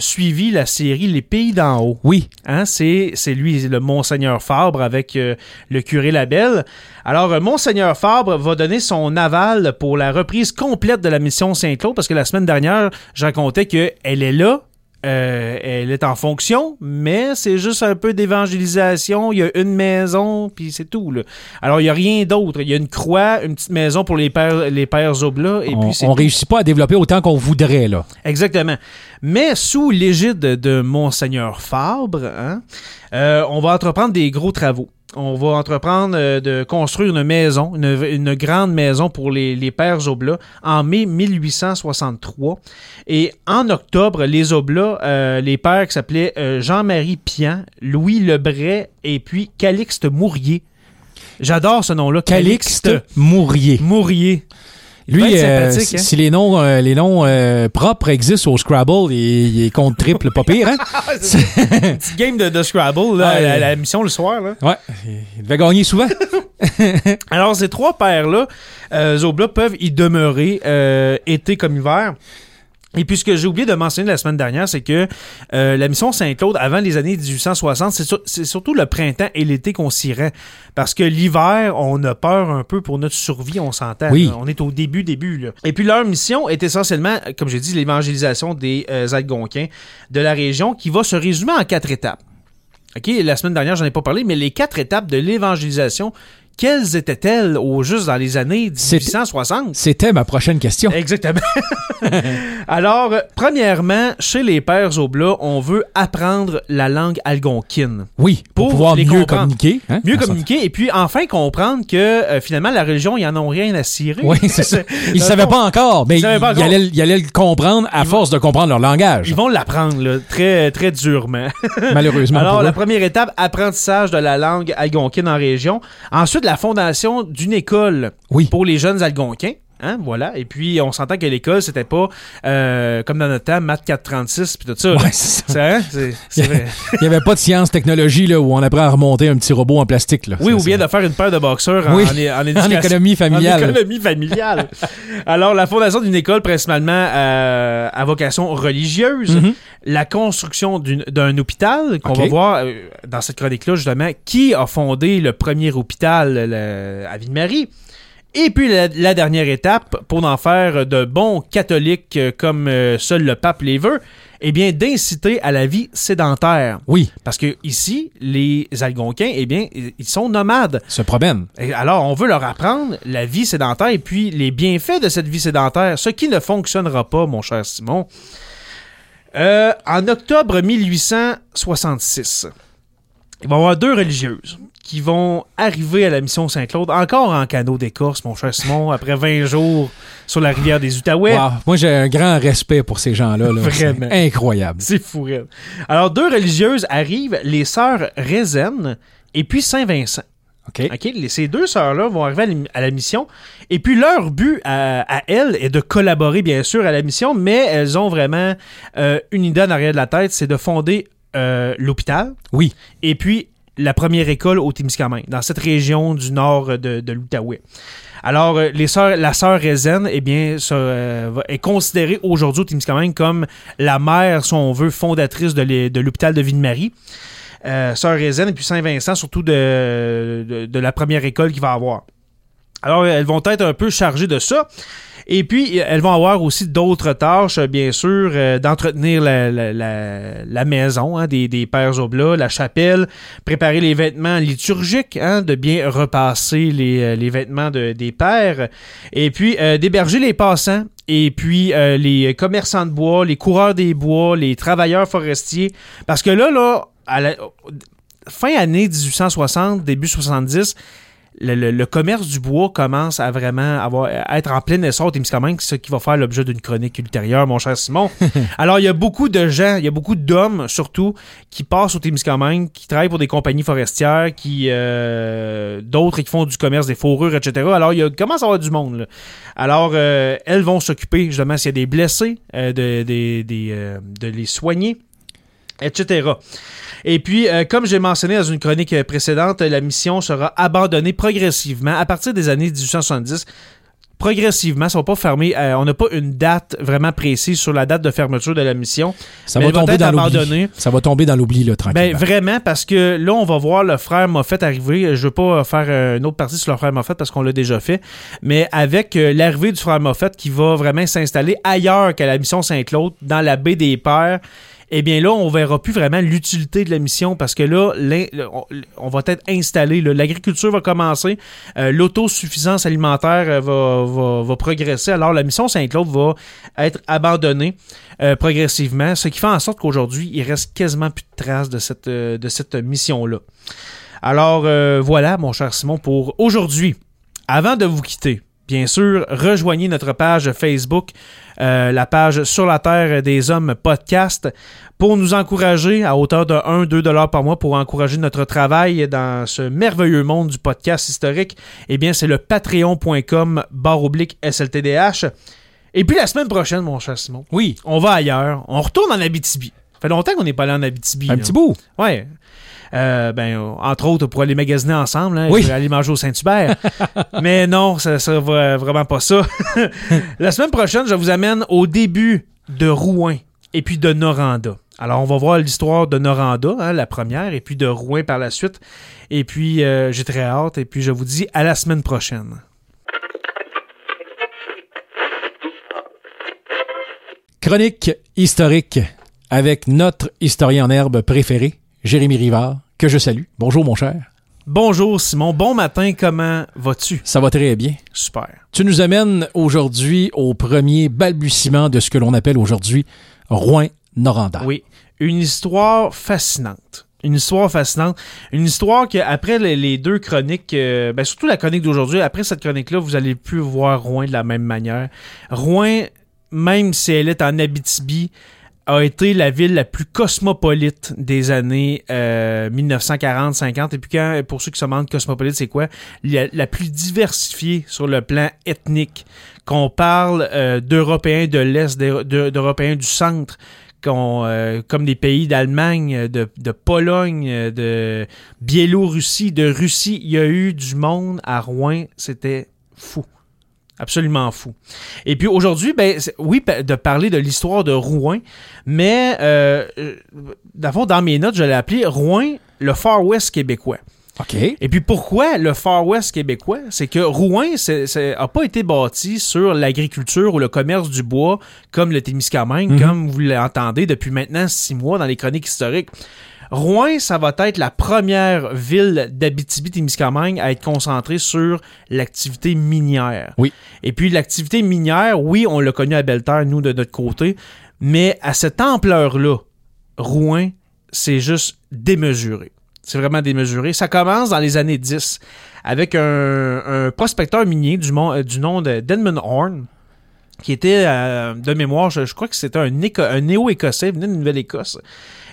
suivi la série Les Pays d'en haut, Oui. Hein, c'est, c'est lui, le Monseigneur Fabre avec le curé Labelle. Alors, Monseigneur Fabre va donner son aval pour la reprise complète de la mission Saint-Claude parce que la semaine dernière, je racontais qu'elle est là. euh, elle est en fonction, mais c'est juste un peu d'évangélisation. Il y a une maison, puis c'est tout. Là. Alors, il n'y a rien d'autre. Il y a une croix, une petite maison pour les pères, les pères oblats, et on puis c'est on tout. réussit pas à développer autant qu'on voudrait, là. Exactement. Mais sous l'égide de Monseigneur Fabre, hein, euh, on va entreprendre des gros travaux. On va entreprendre euh, de construire une maison, une, une grande maison pour les, les Pères Oblats en mai 1863. Et en octobre, les Oblats, euh, les pères qui s'appelaient euh, Jean-Marie Pian, Louis Lebray et puis Calixte Mourier. J'adore ce nom-là. Calixte Mourier. Mourier. Lui, euh, hein? si les noms, euh, les noms euh, propres existent au Scrabble, il, il est contre triple, pas pire, hein? Petite game de, de Scrabble, là, Ouais. à la mission le soir. Là. Ouais, il devait gagner souvent. Alors, ces trois paires-là, euh, Zobla, peuvent y demeurer euh, été comme hiver. Et puis, ce que j'ai oublié de mentionner la semaine dernière, c'est que euh, la mission Saint-Claude, avant les années 1860, c'est, sur- c'est surtout le printemps et l'été qu'on s'y rend. Parce que l'hiver, on a peur un peu pour notre survie, on s'entend. Oui. On est au début, début. Là. Et puis, leur mission est essentiellement, comme j'ai dit, l'évangélisation des euh, Algonquins de la région qui va se résumer en quatre étapes. OK, la semaine dernière, j'en ai pas parlé, mais les quatre étapes de l'évangélisation, quelles étaient-elles au juste dans les années C'était- 1860? C'était ma prochaine question. Exactement. Alors, euh, premièrement, chez les Pères Oblats, on veut apprendre la langue algonquine. Oui, pour, Pour pouvoir mieux comprendre. communiquer. hein? Mieux communiquer et puis enfin comprendre que euh, finalement, la religion, ils en ont rien à cirer. Oui, c'est ça. Ils Dans savaient pas encore, mais ils pas allaient, ils allaient le comprendre à force de comprendre leur langage. Ils vont l'apprendre très, très durement. Malheureusement. Alors, pour la eux. première étape, apprentissage de la langue algonquine en région. Ensuite, la fondation d'une école Oui. pour les jeunes algonquins. Hein, voilà. Et puis, on s'entend que l'école, c'était pas euh, comme dans notre temps, maths 436 puis tout ça. Ouais, c'est ça. Il n'y avait pas de science technologie là, où on apprend à remonter un petit robot en plastique. Là. Oui, ou bien de faire une paire de boxeurs en, Oui. en, é- en en éducation- économie familiale. En économie familiale. Alors, la fondation d'une école principalement euh, à vocation religieuse, Mhm. la construction d'un hôpital, qu'on va voir euh, dans cette chronique-là, justement, qui a fondé le premier hôpital le- à Ville-Marie. Et puis la, la dernière étape, pour en faire de bons catholiques euh, comme euh, seul le pape les veut, eh bien, d'inciter à la vie sédentaire. Oui, Parce que ici, les Algonquins, eh bien, ils sont nomades. se promène. Et alors, on veut leur apprendre la vie sédentaire et puis les bienfaits de cette vie sédentaire, ce qui ne fonctionnera pas, mon cher Simon. Euh, en octobre 1866, il va y avoir deux religieuses qui vont arriver à la mission Saint-Claude, encore en canot d'écorce, mon cher Simon, après 20 jours sur la rivière des Outaouais. Wow. Moi, j'ai un grand respect pour ces gens-là. là. Vraiment. Incroyable. C'est fou. Alors, deux religieuses arrivent, les sœurs Rézen et puis Saint-Vincent. OK. OK, les- ces deux sœurs-là vont arriver à la- à la mission. Et puis leur but à, à elles est de collaborer, bien sûr, à la mission, mais elles ont vraiment euh, une idée en arrière de la tête, c'est de fonder euh, l'hôpital Oui. et puis la première école au Témiscamingue, dans cette région du nord de, de l'Outaouais. Alors, euh, les la sœur Rézen, eh bien, euh, est considérée aujourd'hui au Témiscamingue comme la mère, si on veut, fondatrice de l'é- de l'hôpital de Ville-Marie. Euh, sœur Rézen et puis Saint-Vincent, surtout de, de, de la première école qu'il va avoir. Alors, elles vont être un peu chargées de ça. Et puis, elles vont avoir aussi d'autres tâches, bien sûr, euh, d'entretenir la, maison hein, des, des pères oblats, la chapelle, préparer les vêtements liturgiques, hein, de bien repasser les, euh, vêtements de- des pères, et puis euh, d'héberger les passants, et puis les commerçants de bois, les coureurs des bois, les travailleurs forestiers. Parce que là, là, à fin année 1860, début 70, le, le- le commerce du bois commence à vraiment avoir, à être en plein essor au Témiscamingue, ce qui va faire l'objet d'une chronique ultérieure, mon cher Simon. Alors, il y a beaucoup de gens, il y a beaucoup d'hommes, surtout, qui passent au Témiscamingue, qui travaillent pour des compagnies forestières, qui euh, d'autres qui font du commerce des fourrures, etc. Alors, il y a- commence à avoir du monde. là. Alors, euh, elles vont s'occuper, justement, s'il y a des blessés, euh, de, euh, de les soigner, etc. Et puis, euh, comme j'ai mentionné dans une chronique euh, précédente, la mission sera abandonnée progressivement à partir des années 1870. Progressivement, ça va pas fermer. euh, on n'a pas une date vraiment précise sur la date de fermeture de la mission. Ça va tomber dans l'oubli. Ça va tomber dans l'oubli, Ben, tranquillement. vraiment, parce que là, on va voir le frère Moffett arriver. Je veux pas faire une autre partie sur le frère Moffett parce qu'on l'a déjà fait. Mais avec euh, l'arrivée du frère Moffett qui va vraiment s'installer ailleurs qu'à la mission Saint-Claude, dans la baie des Pères, eh bien là, on verra plus vraiment l'utilité de la mission parce que là, on, va être installé. L'agriculture va commencer, euh, l'autosuffisance alimentaire euh, va, progresser. Alors, la mission Saint-Claude va être abandonnée euh, progressivement, ce qui fait en sorte qu'aujourd'hui, il reste quasiment plus de traces de cette, mission-là. Alors, voilà, mon cher Simon, pour aujourd'hui. Avant de vous quitter, bien sûr, rejoignez notre page Facebook, euh, la page Sur la Terre des Hommes podcast, pour nous encourager à hauteur de 1-2 dollars par mois pour encourager notre travail dans ce merveilleux monde du podcast historique. Eh bien, c'est le patreon.com barre oblique SLTDH. Et puis la semaine prochaine, mon cher Simon, Oui, on va ailleurs. On retourne en Abitibi. Ça fait longtemps qu'on n'est pas allé en Abitibi. un là. petit bout. Ouais. Euh, ben, entre autres, pour aller magasiner ensemble, hein, Oui. je vais aller manger au Saint-Hubert. Mais non, ça ça va vraiment pas ça. La semaine prochaine, je vous amène au début de Rouen et puis de Noranda. Alors, on va voir l'histoire de Noranda, hein, la première, et puis de Rouen par la suite. Et puis, euh, j'ai très hâte. Et puis, je vous dis à la semaine prochaine. Chronique historique avec notre historien en herbe préféré, Jérémy Rivard, que je salue. Bonjour, mon cher. Bonjour, Simon. Bon matin. Comment vas-tu? Ça va très bien. Super. Tu nous amènes aujourd'hui au premier balbutiement de ce que l'on appelle aujourd'hui Rouen-Noranda. Oui, une histoire fascinante. Une histoire fascinante. Une histoire que après les, deux chroniques, euh, ben surtout la chronique d'aujourd'hui, après cette chronique-là, vous allez plus voir Rouen de la même manière. Rouen, même si elle est en Abitibi, a été la ville la plus cosmopolite des années euh, 1940-50. Et puis quand, pour ceux qui se demandent cosmopolite, c'est quoi? La, plus diversifiée sur le plan ethnique. Qu'on parle euh, d'Européens de l'Est, d'Euro- de- d'Européens du centre, euh, comme des pays d'Allemagne, de, Pologne, de Biélorussie, de Russie. Il y a eu du monde à Rouen. C'était fou. Absolument fou. Et puis aujourd'hui, ben, oui, de parler de l'histoire de Rouen, mais euh, dans mes notes, je l'ai appelé Rouen, le Far West québécois. OK. Et puis pourquoi le Far West québécois? C'est que Rouen n'a pas été bâti sur l'agriculture ou le commerce du bois comme le Témiscamingue, Mhm. comme vous l'entendez depuis maintenant six mois dans les chroniques historiques. Rouen, ça va être la première ville d'Abitibi-Témiscamingue à être concentrée sur l'activité minière. Oui. Et puis l'activité minière, oui, on l'a connu à Belle-Terre, nous, de notre côté, Mais à cette ampleur-là, Rouen, c'est juste démesuré. C'est vraiment démesuré. Ça commence dans les années 10 avec un, prospecteur minier du, du nom d'Edmund Horn qui était euh, de mémoire, je, crois que c'était un, un néo-écossais, venait de Nouvelle-Écosse.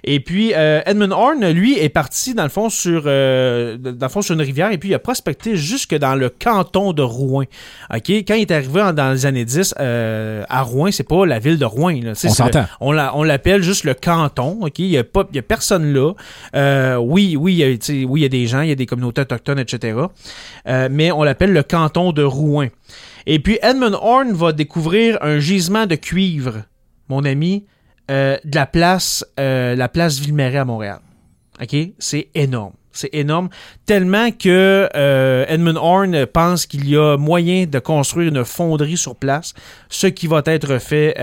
Et puis euh, Edmund Horn, lui, est parti dans le fond sur euh, dans le fond sur une rivière et puis il a prospecté jusque dans le canton de Rouen. Ok, quand il est arrivé dans les années 10 à Rouen, c'est pas la ville de Rouen. Là. On s'entend. On l'appelle juste le canton. Ok, il y a pas, il y a personne là. oui, oui, il y a, oui, il y a des gens, il y a des communautés autochtones, etc. mais on l'appelle le canton de Rouen. Et puis Edmund Horn va découvrir un gisement de cuivre, mon ami, euh, de la place, euh, la place Ville-Marais à Montréal. OK? C'est énorme. C'est énorme. Tellement que euh, Edmund Horn pense qu'il y a moyen de construire une fonderie sur place, ce qui va être fait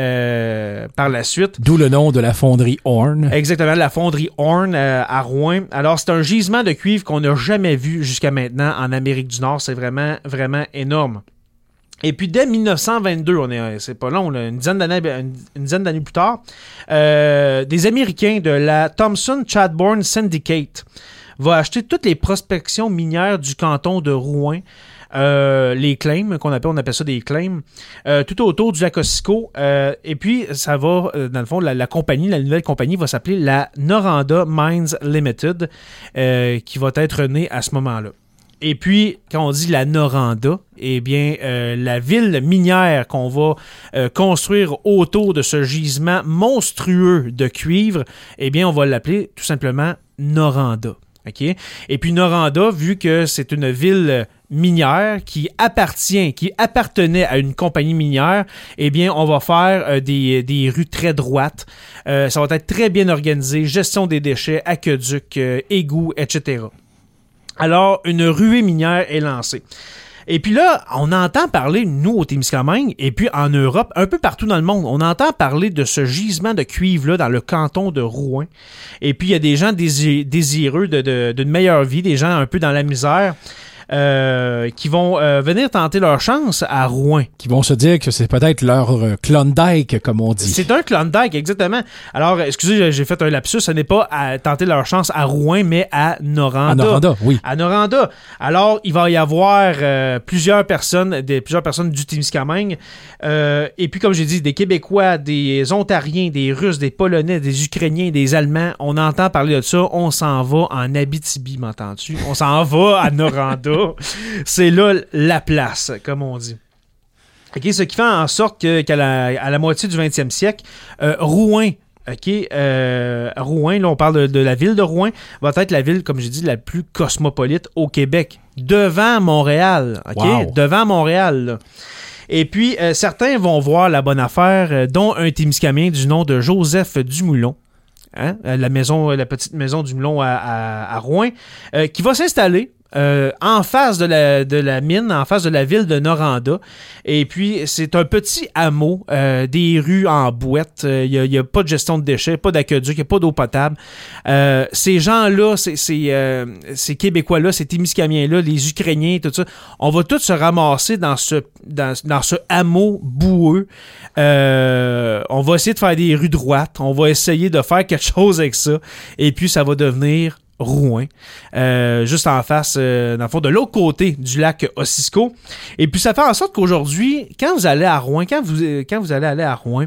par la suite. D'où le nom de la fonderie Horn. Exactement, la fonderie Horn à Rouen. Alors, c'est un gisement de cuivre qu'on n'a jamais vu jusqu'à maintenant en Amérique du Nord. C'est vraiment, vraiment énorme. Et puis dès 1922, on est, c'est pas long, une dizaine d'années, une, dizaine d'années plus tard, euh, des Américains de la Thomson Chadbourne Syndicate vont acheter toutes les prospections minières du canton de Rouen. Euh, les claims, qu'on appelle, on appelle ça des claims, euh, tout autour du lac Ossico. et puis, ça va, dans le fond, la, compagnie, la nouvelle compagnie va s'appeler la Noranda Mines Limited, qui va être née à ce moment-là. Et puis, quand on dit la Noranda, eh bien, euh, la ville minière qu'on va euh, construire autour de ce gisement monstrueux de cuivre, eh bien, on va l'appeler tout simplement Noranda. OK? Et puis Noranda, vu que c'est une ville minière qui appartient, qui appartenait à une compagnie minière, eh bien, on va faire euh, des, des, rues très droites. ça va être très bien organisé, gestion des déchets, aqueduc, égouts, etc. Alors, une ruée minière est lancée. Et puis là, on entend parler, nous, au Témiscamingue, et puis en Europe, un peu partout dans le monde, on entend parler de ce gisement de cuivre-là dans le canton de Rouen. Et puis, il y a des gens désireux d'une meilleure vie, des gens un peu dans la misère. Euh, qui vont euh, venir tenter leur chance à Rouen. Qui vont se dire que c'est peut-être leur euh, Klondike, comme on dit. C'est un Klondike, exactement. Alors, excusez, j'ai fait un lapsus. Ce n'est pas à tenter leur chance à Rouen, mais à Noranda. À Noranda, oui. À Noranda. Alors, il va y avoir plusieurs personnes, des, plusieurs personnes du Témiscamingue. et puis, comme j'ai dit, des Québécois, des Ontariens, des Russes, des Polonais, des Ukrainiens, des Allemands. On entend parler de ça. On s'en va en Abitibi, m'entends-tu? On s'en va à Noranda. C'est là la place, comme on dit. ce qui fait en sorte qu'à la, à la moitié du 20e siècle, euh, Rouen OK, euh, Rouen, là, on parle de, la ville de Rouen, va être la ville, comme j'ai dit, la plus cosmopolite au Québec, devant Montréal. OK, devant Montréal. Et puis, euh, certains vont voir la bonne affaire, dont un Témiscamien du nom de Joseph Dumoulon. Hein, la maison, la petite maison du Moulon à Rouen, qui va s'installer euh, en face de la, de la mine, en face de la ville de Noranda. Et puis, c'est un petit hameau, euh, des rues en boîte. Il euh, n'y a, pas de gestion de déchets, pas d'aqueduc, il n'y a pas d'eau potable. ces gens-là, ces, ces, Québécois-là, ces Témiscamiens-là, les Ukrainiens, tout ça, on va tous se ramasser dans ce, dans, dans ce hameau boueux. on va essayer de faire des rues droites. On va essayer de faire quelque chose avec ça. Et puis, ça va devenir Rouen, euh, juste en face, euh, dans le fond, de l'autre côté du lac Ossisco. Et puis ça fait en sorte qu'aujourd'hui, quand vous allez à Rouen, quand vous, vous allez aller à Rouen,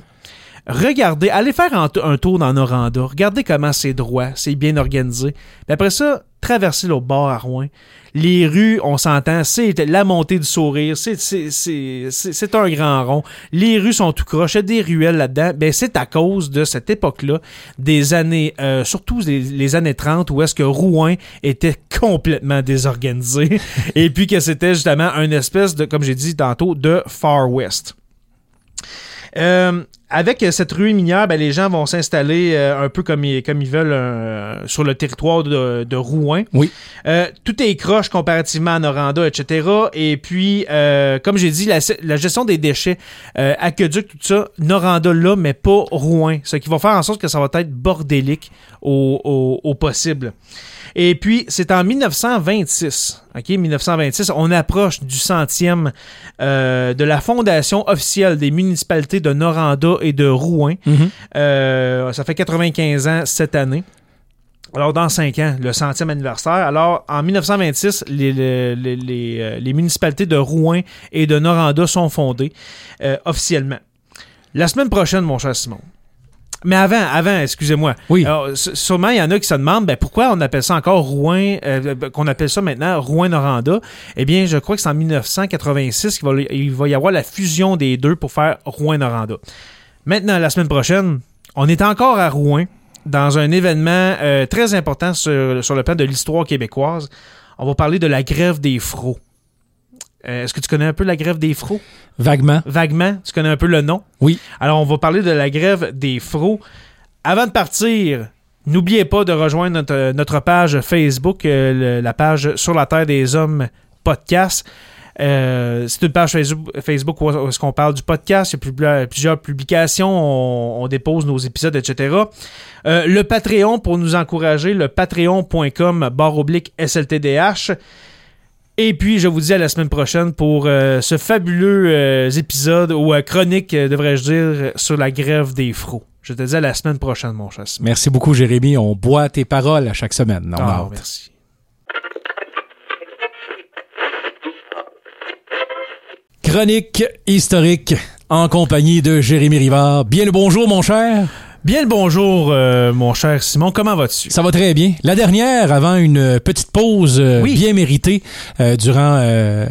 regardez, allez faire un, tour dans Noranda, regardez comment c'est droit, c'est bien organisé. Puis après ça, traversez l'autre bord à Rouen. Les rues, on s'entend, c'est la montée du sourire, c'est un grand rond. Les rues sont tout croches, des ruelles là-dedans. Ben, c'est à cause de cette époque-là, des années, euh, surtout les, années 30, où est-ce que Rouen était complètement désorganisé. et puis que c'était justement une espèce de, comme j'ai dit tantôt, de Far West. Euh, avec cette rue minière, ben, les gens vont s'installer euh, un peu comme ils, comme ils veulent euh, sur le territoire de, Rouen. Oui. tout est croche comparativement à Noranda, etc. Et puis, comme j'ai dit, la, gestion des déchets, aqueduc, tout ça, Noranda là, mais pas Rouen. Ce qui va faire en sorte que ça va être bordélique au, au possible. Et puis, c'est en 1926, OK, 1926, on approche du centième euh, de la fondation officielle des municipalités de Noranda et de Rouen. Mhm. Euh, ça fait 95 ans cette année. Alors, dans 5 ans, le centième anniversaire. Alors, en 1926, les, les, les, les, euh, les municipalités de Rouen et de Noranda sont fondées euh, officiellement. La semaine prochaine, mon cher Simon. Mais avant, avant, excusez-moi. Oui. Alors, sûrement, il y en a qui se demandent ben, pourquoi on appelle ça encore Rouen, euh, qu'on appelle ça maintenant Rouen-Noranda? Eh bien, je crois que c'est en 1986 qu'il va, il va y avoir la fusion des deux pour faire Rouen-Noranda. Maintenant, la semaine prochaine, on est encore à Rouen dans un événement euh, très important sur, sur le plan de l'histoire québécoise. On va parler de la grève des fros. Euh, Est-ce que tu connais un peu la grève des fros? Vaguement. Vaguement, tu connais un peu le nom? Oui. Alors, on va parler de la grève des fros. Avant de partir, n'oubliez pas de rejoindre notre, notre page Facebook, euh, le- la page Sur la Terre des Hommes podcast. Euh, c'est une page Facebook, où, est-ce qu'on parle du podcast. Il y a plus- plusieurs publications. On, on dépose nos épisodes, etc. Euh, le Patreon pour nous encourager, le patreon.com barre oblique SLTDH. Et puis, je vous dis à la semaine prochaine pour euh, ce fabuleux euh, épisode ou euh, chronique, devrais-je dire, sur la grève des fros. Je te dis à la semaine prochaine, mon Simon. Merci beaucoup, Jérémy. On boit tes paroles à chaque semaine. On Ah, merci. Chronique historique en compagnie de Jérémy Rivard. Bien le bonjour, mon cher. Bien le bonjour, euh, mon cher Simon. Comment vas-tu? Ça va très bien. La dernière, avant une petite pause euh, Oui. bien méritée euh, durant euh,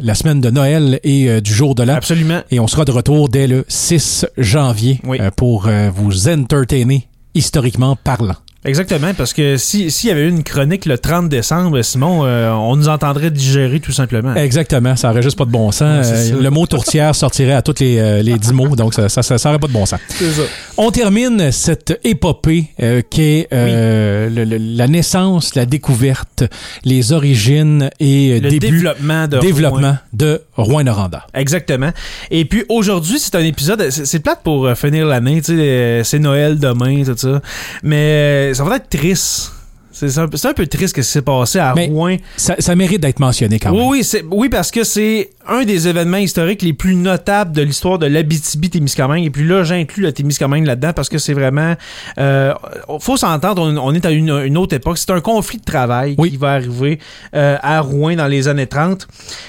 la semaine de Noël et du jour de l'an. Absolument. Et on sera de retour dès le 6 janvier Oui. euh, pour euh, vous entertainer historiquement parlant. Exactement, parce que si- s'il y avait eu une chronique le 30 décembre, Simon, euh, on nous entendrait digérer tout simplement. Exactement, ça aurait juste pas de bon sens. Ouais, Euh, le mot tourtière sortirait à toutes les, euh, les dix mots, donc ça, ça, ça, ça aurait pas de bon sens. Ça. On termine cette épopée euh, qui est euh, le- le- la naissance, la découverte, les origines et Le début développement de développement Rouen. de Rouen-Noranda. Exactement. Et puis aujourd'hui, c'est un épisode. C'est plate pour finir l'année, tu sais. C'est Noël demain, tout ça. Mais euh, ça va être triste. C'est un, peu- c'est un peu triste ce qui s'est passé à Mais Rouen. Ça, ça mérite d'être mentionné quand même. oui, oui, parce que c'est un des événements historiques les plus notables de l'histoire de l'Abitibi-Témiscamingue. Et puis là, j'inclus le Témiscamingue là-dedans parce que c'est vraiment... Euh, faut s'entendre, on, on est à une, une autre époque. C'est un conflit de travail Oui. qui va arriver euh, à Rouen dans les années 30.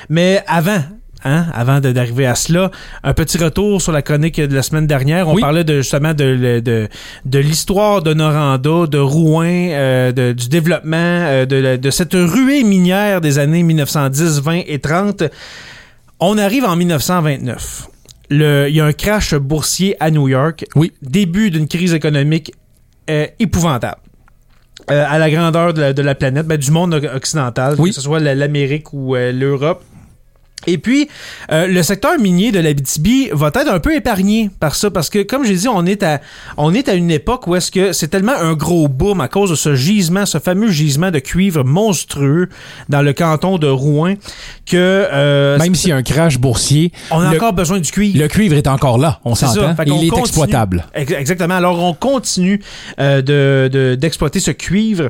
Mais avant... Hein, avant d'arriver à cela, un petit retour sur la chronique de la semaine dernière. On Oui. parlait de, justement de, de, de l'histoire de Noranda, de Rouen, euh, de- du développement, euh, de, cette ruée minière des années 1910, 20 et 30. On arrive en 1929. Le- Il y a un crash boursier à New York. Oui. Début d'une crise économique euh, épouvantable. Euh, à la grandeur de la, de la planète, ben, du monde occidental, Oui. que ce soit la- l'Amérique ou euh, l'Europe. Et puis, euh, le secteur minier de l'Abitibi va être un peu épargné par ça, parce que, comme j'ai dit, on est à, on est à une époque où est-ce que c'est tellement un gros boom à cause de ce gisement, ce fameux gisement de cuivre monstrueux dans le canton de Rouen, que euh, Même s'il y a un crash boursier, on a le- encore besoin du cuivre. le cuivre est encore là, on s'entend. Il est exploitable. Ex- Exactement. Alors, on continue euh, de- de- d'exploiter ce cuivre.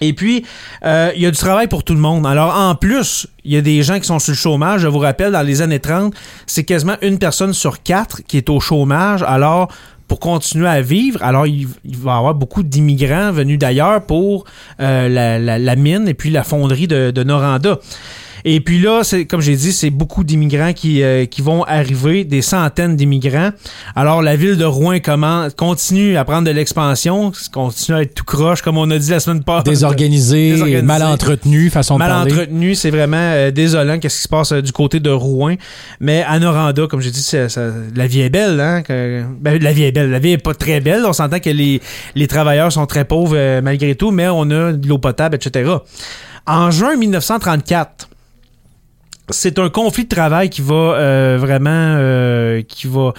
Et puis, euh, il y a du travail pour tout le monde. Alors, en plus, il y a des gens qui sont sur le chômage. Je vous rappelle, dans les années 30, c'est quasiment une personne sur quatre qui est au chômage. Alors, pour continuer à vivre, alors il, il va y avoir beaucoup d'immigrants venus d'ailleurs pour euh, la, la- la mine et puis la fonderie de, de Noranda. Et puis là, c'est comme j'ai dit, c'est beaucoup d'immigrants qui, euh, qui vont arriver, des centaines d'immigrants. Alors la ville de Rouen commence, continue à prendre de l'expansion, continue à être tout croche, comme on a dit la semaine passée. Désorganisé, Désorganisé. mal entretenu, façon Mal de parler. entretenu, c'est vraiment euh, désolant qu'est-ce qui se passe euh, du côté de Rouen. Mais à Noranda, comme j'ai dit, ça- la vie est belle, hein. que- ben, la vie est belle. La vie est pas très belle. On s'entend que les, les travailleurs sont très pauvres euh, malgré tout, mais on a de l'eau potable, etc. En juin 1934, c'est un conflit de travail qui va euh, vraiment euh, qui va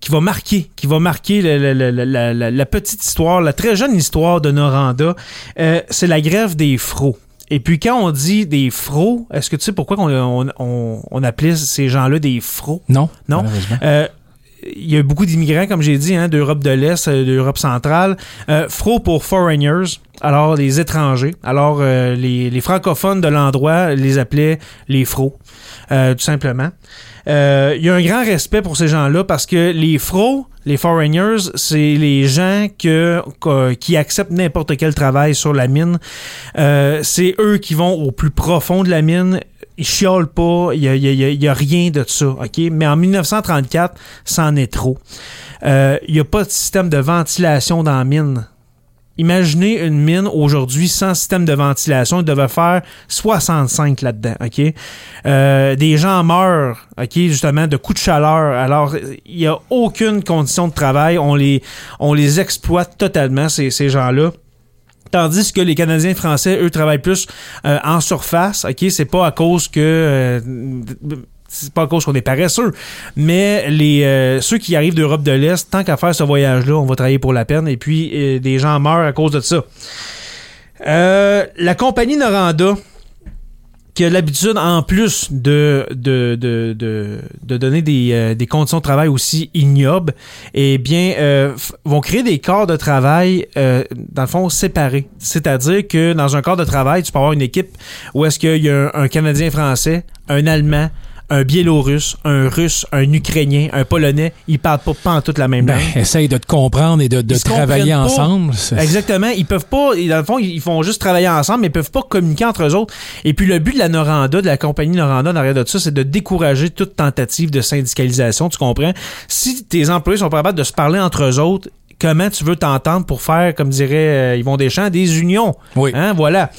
qui va marquer qui va marquer la, la- la petite histoire la très jeune histoire de Noranda Euh, c'est la grève des fros et puis quand on dit des fros est-ce que tu sais pourquoi on, on, on, on appelait ces gens-là des fros Non? Non? Euh, il y a beaucoup d'immigrants, comme j'ai dit, hein, d'Europe de l'Est, euh, d'Europe centrale. Euh, fro pour foreigners, alors les étrangers. Alors euh, les, les, francophones de l'endroit les appelaient les fros, tout simplement. Il y a un grand respect pour ces gens-là parce que les fros, les foreigners, c'est les gens que, qui acceptent n'importe quel travail sur la mine. c'est eux qui vont au plus profond de la mine il chiole pas, il y a, rien de ça, OK? Mais en 1934, c'en est trop. Euh, il n'y a pas de système de ventilation dans la mine. Imaginez une mine aujourd'hui sans système de ventilation, il devait faire 65 là-dedans, OK? Euh, des gens meurent, OK, justement, de coups de chaleur. Alors, il n'y a aucune condition de travail. On les, on les exploite totalement, ces, ces gens-là. Tandis que les Canadiens français, eux, travaillent plus euh, en surface. OK, c'est pas à cause que. Euh, c'est pas à cause qu'on est paresseux, mais les euh, ceux qui arrivent d'Europe de l'Est, tant qu'à faire ce voyage-là, on va travailler pour la peine, et puis des gens meurent à cause de ça. la compagnie Noranda, qui a l'habitude, en plus de, de, de, de, donner des, euh, des, conditions de travail aussi ignobles, eh bien, euh, vont créer des corps de travail, euh, dans le fond, séparés. C'est-à-dire que dans un corps de travail, tu peux avoir une équipe où est-ce qu'il y a un Canadien français, un Allemand, un Biélorusse, un Russe, un Ukrainien, un Polonais, ils parlent pas, pas en toute la même ben, langue. Essaye de te comprendre et de, travailler ensemble. Exactement. Ils peuvent pas, dans le fond, ils font juste travailler ensemble, mais ils peuvent pas communiquer entre eux autres. Et puis le but de la Noranda, de la compagnie Noranda, derrière de ça, c'est de décourager toute tentative de syndicalisation, tu comprends? Si tes employés sont pas capables de se parler entre eux autres, comment tu veux t'entendre pour faire, comme dirait euh, Yvon Deschamps, des unions? Oui. Hein, voilà.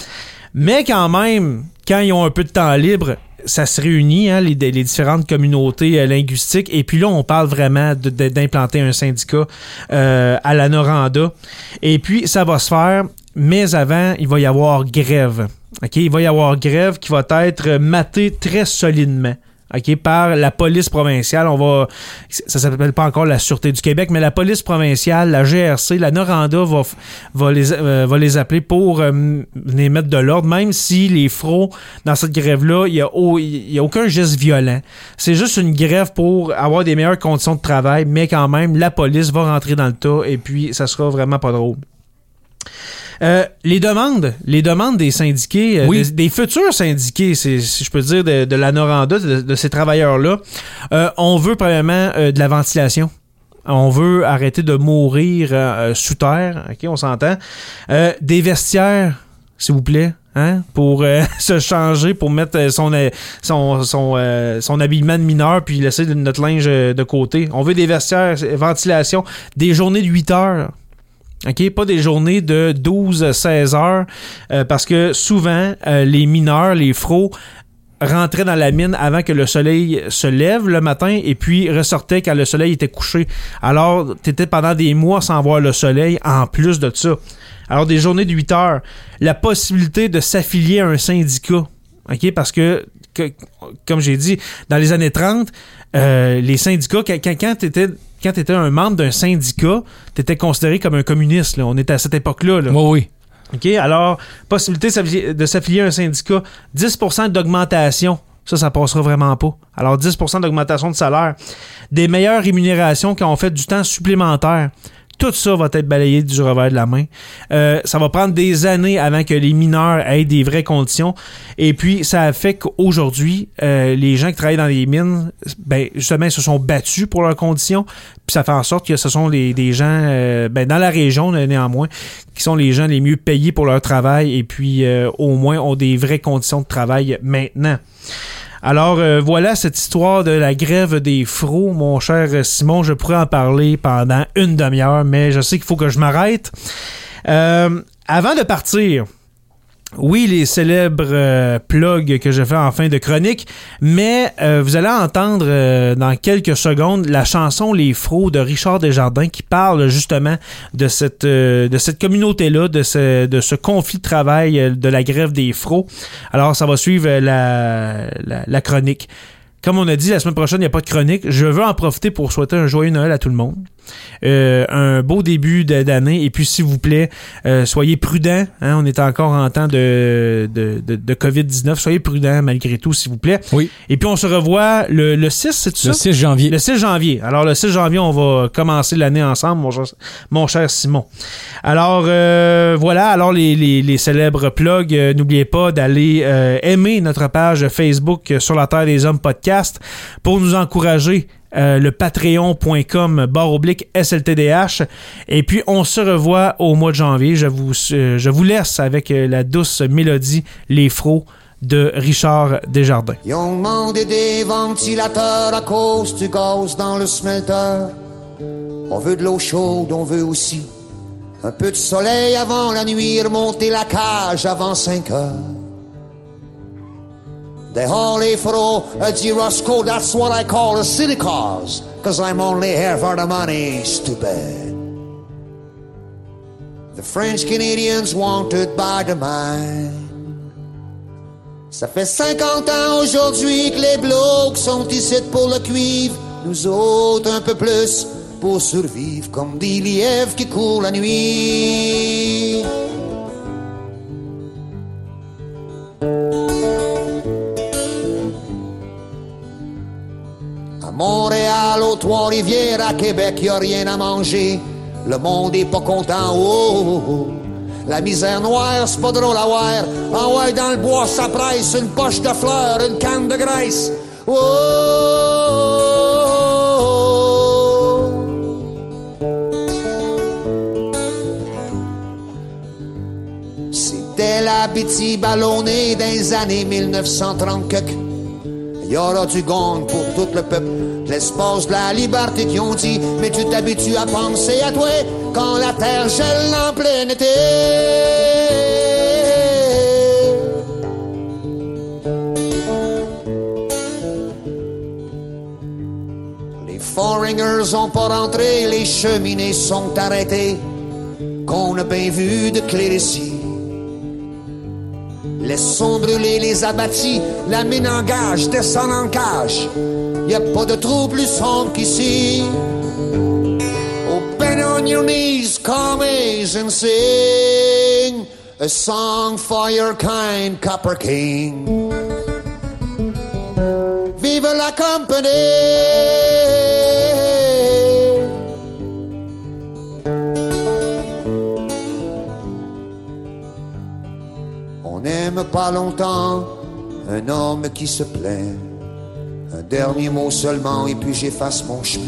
Mais quand même, quand ils ont un peu de temps libre, ça se réunit, hein, les, différentes communautés euh, linguistiques. Et puis là, on parle vraiment d'implanter un syndicat euh, à la Noranda. Et puis, ça va se faire, mais avant, il va y avoir grève. OK? Il va y avoir grève qui va être matée très solidement. OK, par la police provinciale. On va, ça s'appelle pas encore la Sûreté du Québec, mais la police provinciale, la GRC, la Noranda va, va, les, euh, va les appeler pour euh, les mettre de l'ordre, même si les fros dans cette grève-là, il n'y a, y a aucun geste violent. C'est juste une grève pour avoir des meilleures conditions de travail, mais quand même, la police va rentrer dans le tas et puis ça sera vraiment pas drôle. Euh, les demandes, les demandes des syndiqués, euh, des, futurs syndiqués, si je peux dire, de, la Noranda, de, ces travailleurs-là, euh, on veut premièrement de la ventilation. On veut arrêter de mourir sous terre, ok, on s'entend. des vestiaires, s'il vous plaît. Hein, pour se changer, pour mettre son, son, son, son, habillement de mineur, puis laisser notre linge de côté. On veut des vestiaires, ventilation, des journées de 8 heures. OK, pas des journées de 12-16 heures, euh, parce que souvent, euh, les mineurs, les fros, rentraient dans la mine avant que le soleil se lève le matin et puis ressortaient quand le soleil était couché. Alors, tu étais pendant des mois sans voir le soleil en plus de ça. Alors, des journées de 8 heures. La possibilité de s'affilier à un syndicat. OK, parce que, comme j'ai dit, dans les années 30, euh, les syndicats, quand, quand tu étais quand tu étais un membre d'un syndicat, tu étais considéré comme un communiste. On était à cette époque-là. Oui, oui. OK, alors, possibilité de s'affilier à un syndicat, 10% d'augmentation. Ça, ça passera vraiment pas. Alors, 10% d'augmentation de salaire. Des meilleures rémunérations quand on fait du temps supplémentaire. Tout ça va être balayé du revers de la main. Euh, ça va prendre des années avant que les mineurs aient des vraies conditions. Et puis, ça fait qu'aujourd'hui, euh, les gens qui travaillent dans les mines, ben, justement, se sont battus pour leurs conditions. Puis ça fait en sorte que ce sont les, des gens, euh, ben, dans la région néanmoins, qui sont les gens les mieux payés pour leur travail et puis au moins ont des vraies conditions de travail maintenant. Alors euh, voilà cette histoire de la grève des fros, mon cher Simon. Je pourrais en parler pendant une demi-heure, mais je sais qu'il faut que je m'arrête. Euh, avant de partir, oui, les célèbres euh, plugs que je fais en fin de chronique, mais euh, vous allez entendre euh, dans quelques secondes la chanson Les Fros de Richard Desjardins qui parle justement de cette, de cette communauté-là, de ce, de ce conflit de travail de la grève des Fros. Alors, ça va suivre la, la, la chronique. Comme on a dit, la semaine prochaine, il n'y a pas de chronique. Je veux en profiter pour souhaiter un joyeux Noël à tout le monde. Euh, un beau début d'année. Et puis, s'il vous plaît, euh, soyez prudents. Hein, on est encore en temps de, de, de, COVID-19. Soyez prudents malgré tout, s'il vous plaît. Oui. Et puis, on se revoit le, le 6, c'est ça? Le 6 janvier. Le 6 janvier. Alors, le 6 janvier, on va commencer l'année ensemble, mon cher, mon cher Simon. Alors, voilà. Alors, les, les, les célèbres plugs, n'oubliez pas d'aller aimer notre page Facebook sur la Terre des Hommes podcast pour nous encourager euh, le patreon.com barre oblique SLTDH. Et puis, on se revoit au mois de janvier. Je vous, euh, je vous laisse avec euh, la douce mélodie Les Fros de Richard Desjardins. Ils ont demandé des ventilateurs à cause du gaz dans le smelter. On veut de l'eau chaude, on veut aussi un peu de soleil avant la nuit, remonter la cage avant 5 heures. The Holy Fro uh, a Roscoe, that's what I call a city cause, cause I'm only here for the money, stupid. The French Canadians wanted by the mine. Ça fait 50 ans aujourd'hui que les blocs sont ici pour le cuivre, nous autres un peu plus pour survivre comme des lièvres qui courent la nuit. Montréal, aux Trois-Rivières, à Québec, y a rien à manger. Le monde est pas content. Oh, oh, oh. La misère noire, c'est pas drôle à voir. En ouais, dans le bois, ça presse une poche de fleurs, une canne de graisse. Oh, C'était la bêtise ballonnée des années 1930 il y aura du gong pour tout le peuple. L'espace de la liberté qui ont dit, mais tu t'habitues à penser à toi quand la terre gèle en plein été. Les foreigners ont pas rentré, les cheminées sont arrêtées. Qu'on a bien vu de ici Laissons brûler les abattis, la mine engage, descend en cage. Y a pas de trou plus sombre qu'ici. Open on your knees, commies, and sing a song for your kind Copper King. Vive la compagnie! Pas longtemps un homme qui se plaint. Un dernier mot seulement et puis j'efface mon chemin.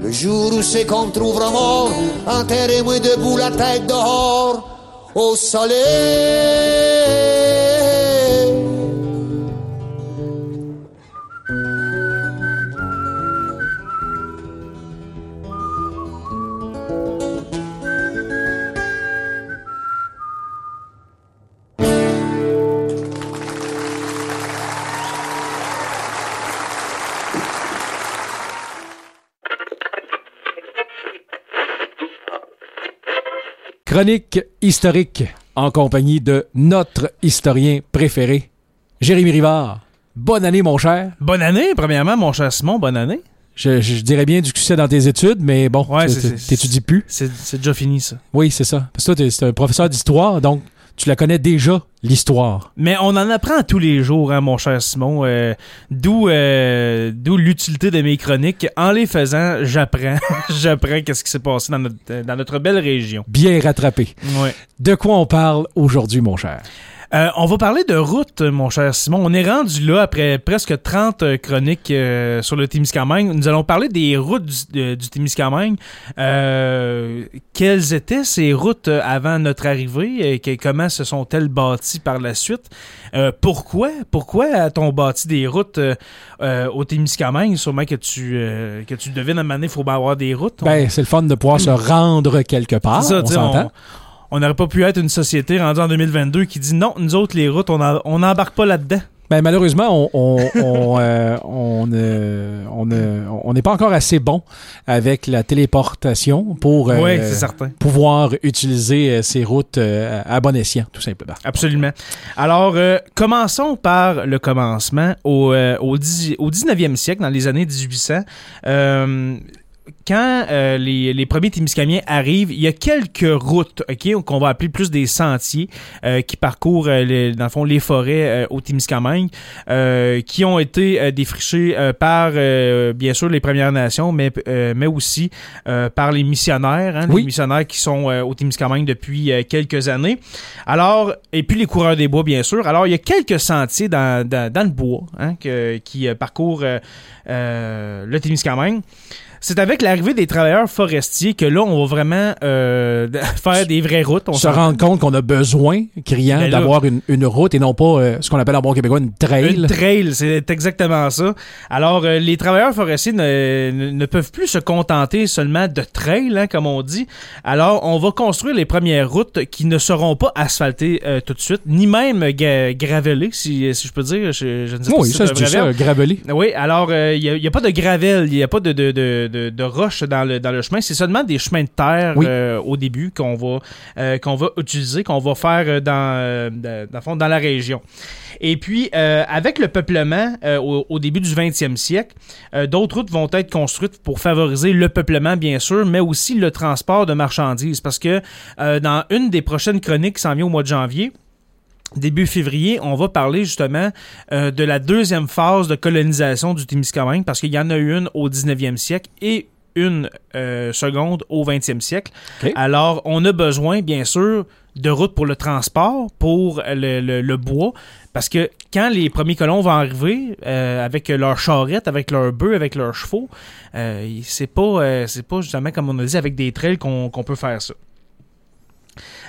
Le jour où c'est qu'on trouvera mort, enterrez-moi debout la tête dehors au soleil. Chronique historique en compagnie de notre historien préféré, Jérémy Rivard. Bonne année, mon cher. Bonne année, premièrement, mon cher Simon, bonne année. Je, dirais bien du succès dans tes études, mais bon, t'étudies plus. C'est déjà fini, ça. Oui, c'est ça. Parce que toi, es un professeur d'histoire, donc tu la connais déjà, l'histoire? Mais on en apprend tous les jours, hein, mon cher Simon. Euh, euh, d'où l'utilité de mes chroniques. En les faisant, j'apprends. j'apprends qu'est-ce qui s'est passé dans notre, dans notre belle région. Bien rattrapé. Ouais. De quoi on parle aujourd'hui, mon cher? Euh, on va parler de route, mon cher Simon. On est rendu là après presque 30 euh, chroniques euh, sur le Témiscamingue. Nous allons parler des routes du, du Témiscamingue. quelles étaient ces routes avant notre arrivée? Et comment se sont-elles bâties par la suite? pourquoi? Pourquoi a-t-on bâti des routes au Témiscamingue? Sûrement que tu, que tu devines à un moment donné, il faut avoir des routes. Ben, c'est le fun de pouvoir se rendre quelque part. Ça, on s'entend on n'aurait pas pu être une société rendue en 2022 qui dit non, nous autres, les routes, on n'embarque pas là-dedans. Ben, malheureusement, on on, euh, on n'est pas encore assez bon avec la téléportation pour euh, pouvoir utiliser euh, ces routes à bon escient, tout simplement. Absolument. Alors, commençons par le commencement. Au, au, au 19e siècle, dans les années 1800, quand euh, les, les premiers Témiscamiens arrivent, il y a quelques routes, ok, qu'on va appeler plus des sentiers, euh, qui parcourent, euh, les- dans le fond, les forêts euh, au Témiscamingue, euh, qui ont été euh, défrichés euh, par, euh, bien sûr, les Premières Nations, mais, euh, mais aussi euh, par les missionnaires, hein, Oui. les missionnaires qui sont euh, au Témiscamingue depuis euh, quelques années. Alors, et puis les coureurs des bois, bien sûr. Alors, il y a quelques sentiers dans, dans, dans le bois hein, que- qui parcourent le Témiscamingue. C'est avec l'arrivée des travailleurs forestiers que là, on va vraiment euh, faire des vraies routes. On se rendre compte qu'on a besoin, criant, d'avoir une, une route et non pas euh, ce qu'on appelle en bon québécois une trail. Une trail, c'est exactement ça. Alors, euh, les travailleurs forestiers ne, ne- ne peuvent plus se contenter seulement de trail, hein, comme on dit. Alors, on va construire les premières routes qui ne seront pas asphaltées euh, tout de suite, ni même gra- gravelées, si, si je peux dire. Je, je ne sais pas oui, si ça, verbe. ça, gravelé. Oui, alors il n'y a, pas de gravel, il n'y a pas de, de, de, de, de roche dans le, dans le chemin, c'est seulement des chemins de terre Oui. euh, au début qu'on va, euh, qu'on va utiliser, qu'on va faire euh, dans, dans, dans le fond, dans la région. Et puis, avec le peuplement au, au début du 20e siècle, d'autres routes vont être construites pour favoriser le peuplement, bien sûr, mais aussi le transport de marchandises. Parce que dans une des prochaines chroniques qui s'en vient au mois de janvier, début février, on va parler justement euh, de la deuxième phase de colonisation du Témiscamingue parce qu'il y en a une au 19e siècle et une euh, seconde au 20e siècle. Alors, on a besoin, bien sûr, de routes pour le transport, pour le, le- le bois, parce que quand les premiers colons vont arriver euh, avec leurs charrettes, avec leurs bœufs, avec leurs chevaux, c'est pas, c'est pas justement comme on a dit avec des trails qu'on qu'on peut faire ça.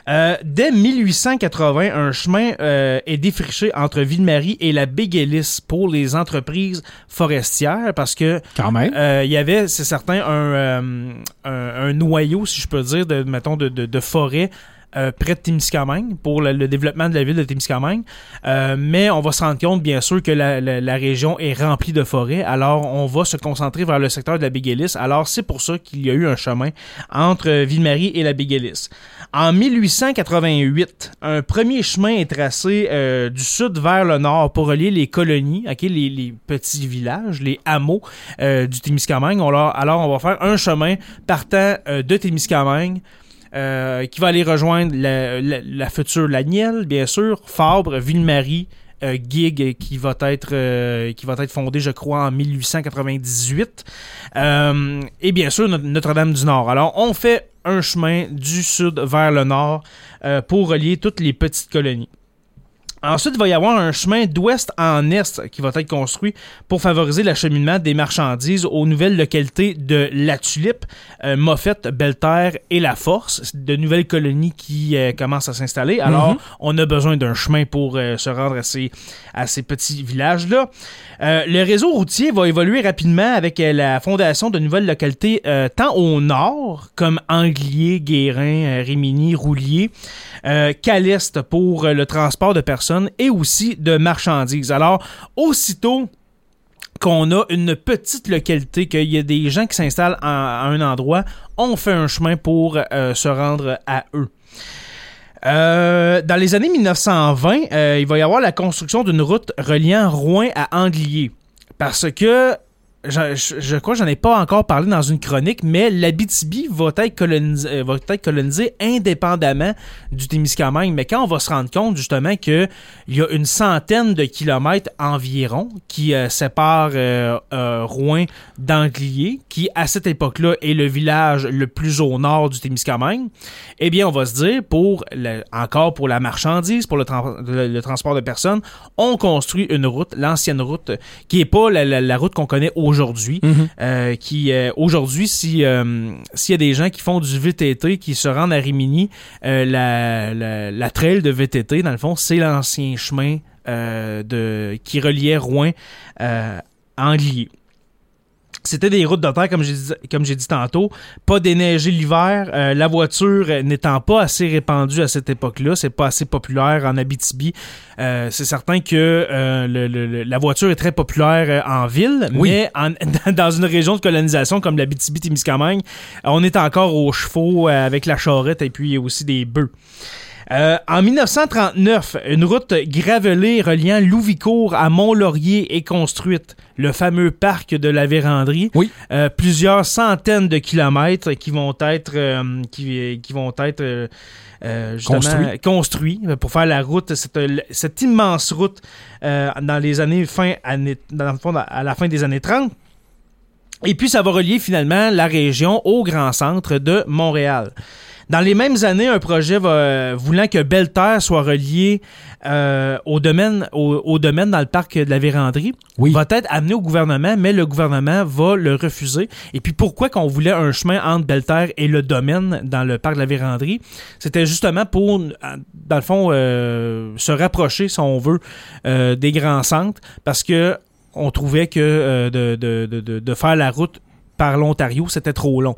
Euh, dès 1880, un chemin euh, est défriché entre Ville-Marie et la Béguélis pour les entreprises forestières parce que Quand même. euh, il y avait, c'est certain, un, euh, un, un noyau, si je peux dire, de, mettons, de, de, de forêt euh, près de Témiscamingue pour le, développement de la ville de Témiscamingue. Euh, mais on va se rendre compte, bien sûr, que la, la, la région est remplie de forêts. Alors, on va se concentrer vers le secteur de la Béguélis. Alors, c'est pour ça qu'il y a eu un chemin entre Ville-Marie et la Béguélis. En 1888, un premier chemin est tracé euh, du sud vers le nord pour relier les colonies, ok, les, les petits villages, les hameaux euh, du Témiscamingue. On alors, on va faire un chemin partant euh, de Témiscamingue euh, qui va aller rejoindre la, la- la future Laniel, bien sûr, Fabre, Ville-Marie, euh, Gig, qui va être euh, qui va être fondé, je crois, en 1898. Euh, et bien sûr, Notre- Notre-Dame du Nord. Alors, on fait un chemin du sud vers le nord euh, pour relier toutes les petites colonies. Ensuite, il va y avoir un chemin d'ouest en est qui va être construit pour favoriser l'acheminement des marchandises aux nouvelles localités de La Tulipe, euh, Moffett, Belterre et La Force, C'est de nouvelles colonies qui euh, commencent à s'installer. Alors, on a besoin d'un chemin pour euh, se rendre à ces, à ces petits villages-là. Euh, le réseau routier va évoluer rapidement avec la fondation de nouvelles localités tant au nord, comme Anglier, Guérin, Rimini, Roulier, Caleste pour le transport de personnes et aussi de marchandises. Alors, aussitôt qu'on a une petite localité, qu'il y a des gens qui s'installent en- à un endroit, on fait un chemin pour euh, se rendre à eux. Euh, dans les années 1920, euh, il va y avoir la construction d'une route reliant Rouen à Anglier. Parce que, je, crois que j'en ai pas encore parlé dans une chronique, mais l'Abitibi va être colonisé, euh, va être colonisé indépendamment du Témiscamingue. Mais quand on va se rendre compte justement que il y a une centaine de kilomètres environ qui euh, séparent euh, Rouen d'Anglier, qui à cette époque-là est le village le plus au nord du Témiscamingue, eh bien on va se dire, pour encore pour la marchandise, pour le, le- transport de personnes, on construit une route, l'ancienne route, qui est pas la- la route qu'on connaît aujourd'hui, euh, qui euh, aujourd'hui, si euh, s'il y a des gens qui font du VTT, qui se rendent à Rimini, la, la, la trail de VTT, dans le fond, c'est l'ancien chemin de, qui reliait Rouen à Anglier. C'était des routes de terre, comme j'ai dit, comme j'ai dit tantôt, pas déneigé l'hiver, euh, la voiture n'étant pas assez répandue à cette époque-là, c'est pas assez populaire en Abitibi. Euh, c'est certain que euh, le- le- le- la voiture est très populaire euh, en ville, Oui. mais en- dans une région de colonisation comme l'Abitibi-Témiscamingue, on est encore aux chevaux euh, avec la charrette et puis aussi des bœufs. Euh, en 1939, une route gravelée reliant Louvicourt à Mont-Laurier est construite. Le fameux parc de la Vérandrie. Oui. Euh, plusieurs centaines de kilomètres qui vont être, euh, qui, qui vont être Construit. construits pour faire la route, cette, cette immense route dans les années fin dans le fond, à la fin des années 30. Et puis, ça va relier finalement la région au grand centre de Montréal. Dans les mêmes années, un projet va, voulant que Belle-Terre soit relié euh, au, domaine, au, au domaine dans le parc de la Vérandrie Oui. va être amené au gouvernement, mais le gouvernement va le refuser. Et puis pourquoi qu'on voulait un chemin entre Belle-Terre et le domaine dans le parc de la Vérandrie? C'était justement pour, euh, dans le fond, euh, se rapprocher, si on veut, euh, des grands centres, parce que on trouvait que euh, de, de, de, de- de faire la route par l'Ontario, c'était trop long.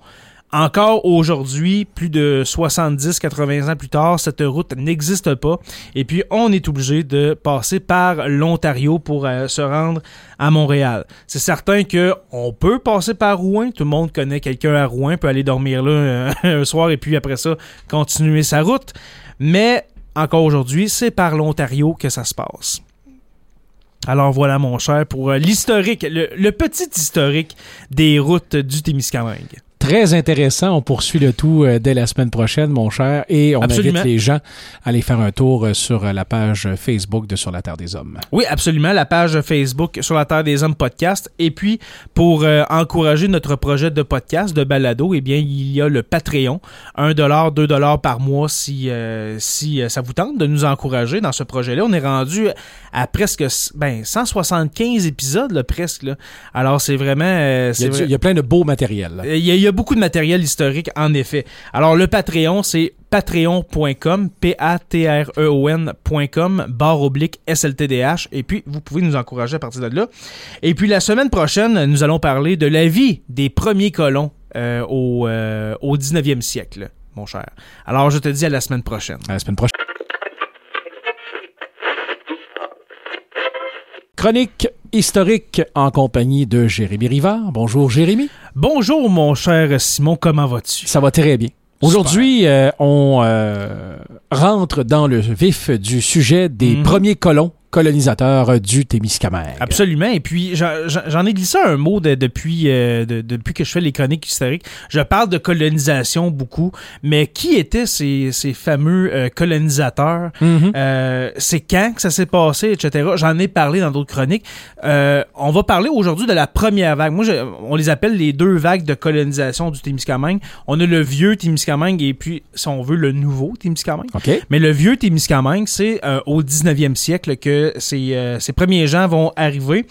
Encore aujourd'hui, plus de 70-80 ans plus tard, cette route n'existe pas. Et puis, on est obligé de passer par l'Ontario pour euh, se rendre à Montréal. C'est certain que on peut passer par Rouen. Tout le monde connaît quelqu'un à Rouen, peut aller dormir là euh, un soir et puis après ça, continuer sa route. Mais encore aujourd'hui, c'est par l'Ontario que ça se passe. Alors voilà, mon cher, pour euh, l'historique, le, le petit historique des routes du Témiscamingue. Très intéressant. On poursuit le tout euh, dès la semaine prochaine, mon cher. Et on Absolument. invite les gens à aller faire un tour euh, sur euh, la page Facebook de Sur la Terre des Hommes. Oui, absolument. La page Facebook sur la Terre des Hommes podcast. Et puis, pour euh, encourager notre projet de podcast, de balado, eh bien, il y a le Patreon. 1 2 par mois si, euh, si ça vous tente de nous encourager dans ce projet-là. On est rendu à presque ben, 175 épisodes, là, presque. Là. Alors, c'est vraiment... euh, Il y, a, c'est vrai- du- il y a plein de beaux matériels. là. il y, a, il y a beaucoup de matériel historique, en effet. Alors, le Patreon, c'est patreon.com, P-A-T-R-E-O-N.com, barre oblique SLTDH. Et puis, vous pouvez nous encourager à partir de là. Et puis, la semaine prochaine, nous allons parler de la vie des premiers colons euh, au, euh, au 19e siècle, mon cher. Alors, je te dis à la semaine prochaine. À la semaine prochaine. Chronique historique en compagnie de Jérémy Rivard. Bonjour Jérémy. Bonjour, mon cher Simon, comment vas-tu? Ça va très bien. Aujourd'hui, euh, on euh, rentre dans le vif du sujet des Mhm. premiers colons colonisateurs euh, du Témiscamingue. Absolument. Et puis, j'en- ai glissé un mot de- depuis, euh, de- depuis que je fais les chroniques historiques. Je parle de colonisation beaucoup, mais qui étaient ces, ces fameux euh, colonisateurs? Mhm. Euh, c'est quand que ça s'est passé, etc. J'en ai parlé dans d'autres chroniques. On va parler aujourd'hui de la première vague. Moi, je- on les appelle les deux vagues de colonisation du Témiscamingue. On a le vieux Témiscamingue et puis, si on veut, le nouveau Témiscamingue. Mais le vieux Témiscamingue, c'est euh, au 19e siècle que ces, euh, ces premiers gens vont arriver.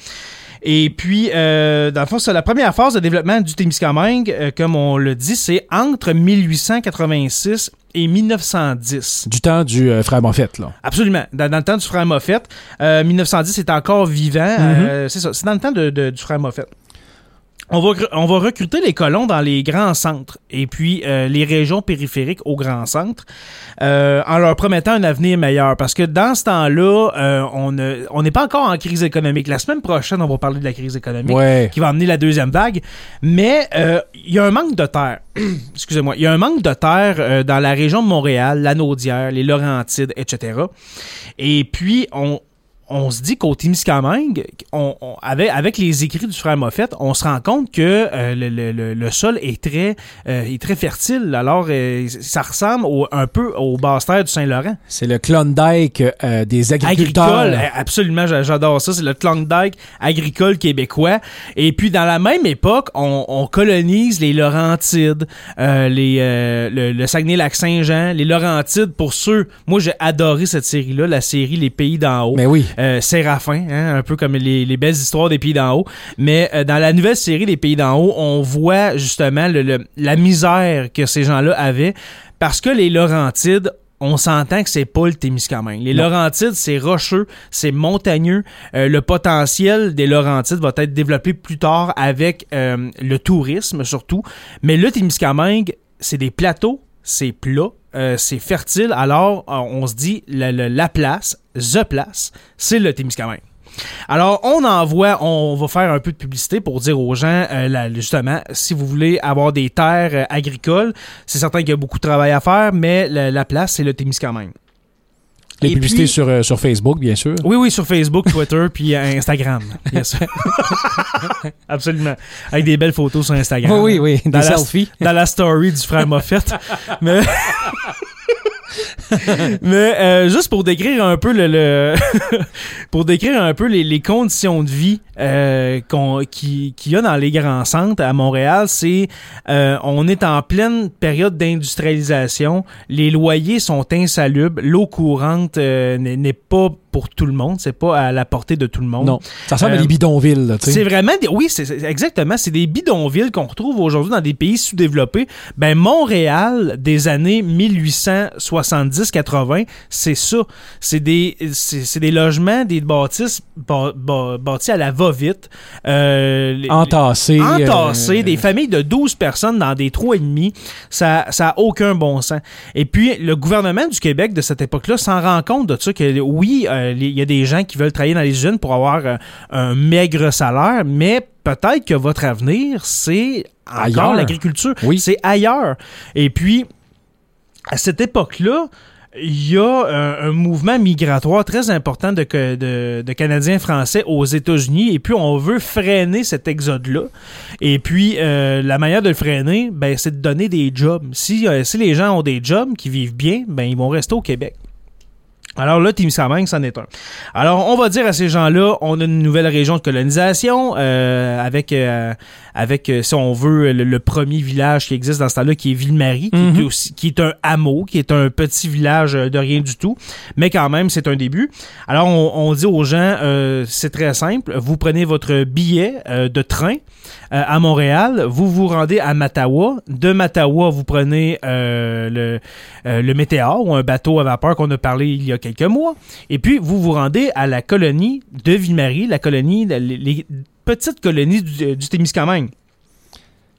Et puis, euh, dans le fond, c'est la première phase de développement du Témiscamingue, euh, comme on le dit, c'est entre 1886 et 1910. Du temps du euh, frère Moffett, là. Absolument. Dans, dans le temps du frère Moffett, euh, 1910 est encore vivant. Euh, c'est ça. C'est dans le temps de- de- du frère Moffett. On va, on va recruter les colons dans les grands centres et puis euh, les régions périphériques aux grands centres euh, en leur promettant un avenir meilleur. Parce que dans ce temps-là, euh, on ne- on n'est pas encore en crise économique. La semaine prochaine, on va parler de la crise économique Ouais. qui va amener la deuxième vague. Mais euh, il y a un manque de terre. Excusez-moi. Il y a un manque de terre euh, dans la région de Montréal, la Naudière, les Laurentides, etc. Et puis, on, on se dit qu'au Témiscamingue, on, on- avec, avec les écrits du frère Moffett, on se rend compte que euh, le, le- le- le sol est très, euh, est très fertile. Alors, euh, ça ressemble au- un peu aux basses terres du Saint-Laurent. C'est le Klondike euh, des agriculteurs. Agricole, eh, absolument, j'a- j'adore ça. C'est le Klondike agricole québécois. Et puis, dans la même époque, on, on colonise les Laurentides, euh, les, euh, le, le Saguenay-Lac-Saint-Jean, les Laurentides. Pour ceux, moi, j'ai adoré cette série-là, la série Les Pays d'en haut. Mais oui. Euh, Séraphin, hein, un peu comme les, les belles histoires des Pays d'en haut. Mais euh, dans la nouvelle série des Pays d'en haut, on voit justement le- le- la misère que ces gens-là avaient parce que les Laurentides on s'entend que c'est pas le Témiscamingue. Les Non. Laurentides, c'est rocheux, c'est montagneux. Euh, le potentiel des Laurentides va être développé plus tard avec euh, le tourisme surtout. Mais le Témiscamingue, c'est des plateaux, c'est plat, euh, c'est fertile. Alors, euh, on se dit, la, la- la place, the place, c'est le Témiscamingue. Alors, on envoie, on va faire un peu de publicité pour dire aux gens, euh, justement, si vous voulez avoir des terres agricoles, c'est certain qu'il y a beaucoup de travail à faire, mais la, la place, c'est le Témiscamingue. Les Et publicités puis- sur, euh, sur Facebook, bien sûr. Oui, oui, sur Facebook, Twitter, puis euh, Instagram. Bien sûr. Absolument. Avec des belles photos sur Instagram. Oui, oui, oui, Dans des la- selfies. Dans la story du frère Moffett. Mais. Mais euh, juste pour décrire un peu le, le- pour décrire un peu les, les conditions de vie euh, qu'on- qui- qu'il y a dans les grands centres à Montréal, c'est euh, on est en pleine période d'industrialisation, les loyers sont insalubres, l'eau courante euh, n'est n'est pas pour tout le monde, c'est pas à la portée de tout le monde. Non. Ça ressemble à Euh, des bidonvilles, tu sais. C'est vraiment des. Oui, c'est exactement. C'est des bidonvilles qu'on retrouve aujourd'hui dans des pays sous-développés. Ben, Montréal, des années 1870-80, c'est ça. C'est des, c'est des logements, des bâtisses bâ- bâ- bâtis à la va-vite. Euh, les- Entassés. entassés, euh, des familles de 12 personnes dans des trous et demi, ça ça a aucun bon sens. Et puis le gouvernement du Québec de cette époque-là s'en rend compte de ça que oui, euh, il y a des gens qui veulent travailler dans les usines pour avoir euh, un maigre salaire, mais peut-être que votre avenir c'est encore Ailleurs. l'agriculture, Oui. c'est ailleurs. Et puis à cette époque-là, il y a un, un mouvement migratoire très important de, que- de, de Canadiens français aux États-Unis et puis on veut freiner cet exode-là. Et puis euh, la manière de le freiner, ben, c'est de donner des jobs. Si, euh, si les gens ont des jobs qui vivent bien, ben, ils vont rester au Québec. Alors là, Témiscamingue, c'en est un. Alors, on va dire à ces gens-là, on a une nouvelle région de colonisation euh, avec, euh, avec euh, si on veut, le, le premier village qui existe dans ce temps-là, qui est Ville-Marie, qui, est Mhm. aussi- qui est un hameau, qui est un petit village euh, de rien du tout, mais quand même, c'est un début. Alors, on, on dit aux gens, euh, c'est très simple, vous prenez votre billet euh, de train euh, à Montréal, vous vous rendez à Matawa. De Matawa, vous prenez euh, le, euh, le Météor ou un bateau à vapeur qu'on a parlé il y a quelques mois. Et puis, vous vous rendez à la colonie de Ville-Marie, la colonie, les, petites colonies du, du Témiscamingue.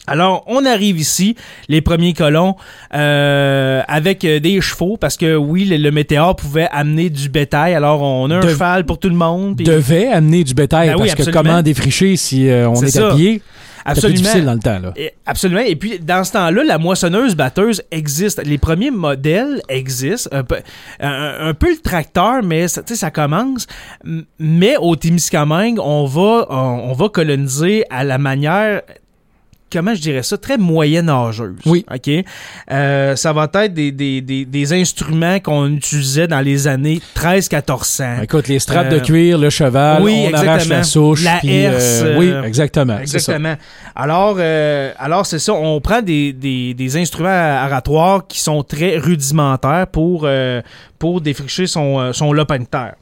Alors, on arrive ici, les premiers colons, euh, avec euh, des chevaux, parce que oui, le, le météore pouvait amener du bétail. Alors, on a un De- cheval pour tout le monde. puis- devait amener du bétail Ben oui, parce que absolument. comment défricher si euh, on est, ça. à pied? C'était plus Absolument. difficile dans le temps. Là. Et- Absolument. Et puis, dans ce temps-là, la moissonneuse batteuse existe. Les premiers modèles existent. Un peu, un, un peu le tracteur, mais ça, tu sais, ça commence. Mais au Témiscamingue, on va, on, on va coloniser à la manière comment je dirais ça, très moyenâgeuse. Oui. OK? Euh, ça va être des, des, des, des instruments qu'on utilisait dans les années 13-1400. Écoute, les straps Euh, de cuir, le cheval, oui, on arrache la souche. La puis, herse, euh, oui, euh, exactement. ça. Exactement. Alors, euh, alors c'est ça. On prend des, des, des instruments aratoires qui sont très rudimentaires pour, euh, pour défricher son, euh, son lopin de terre.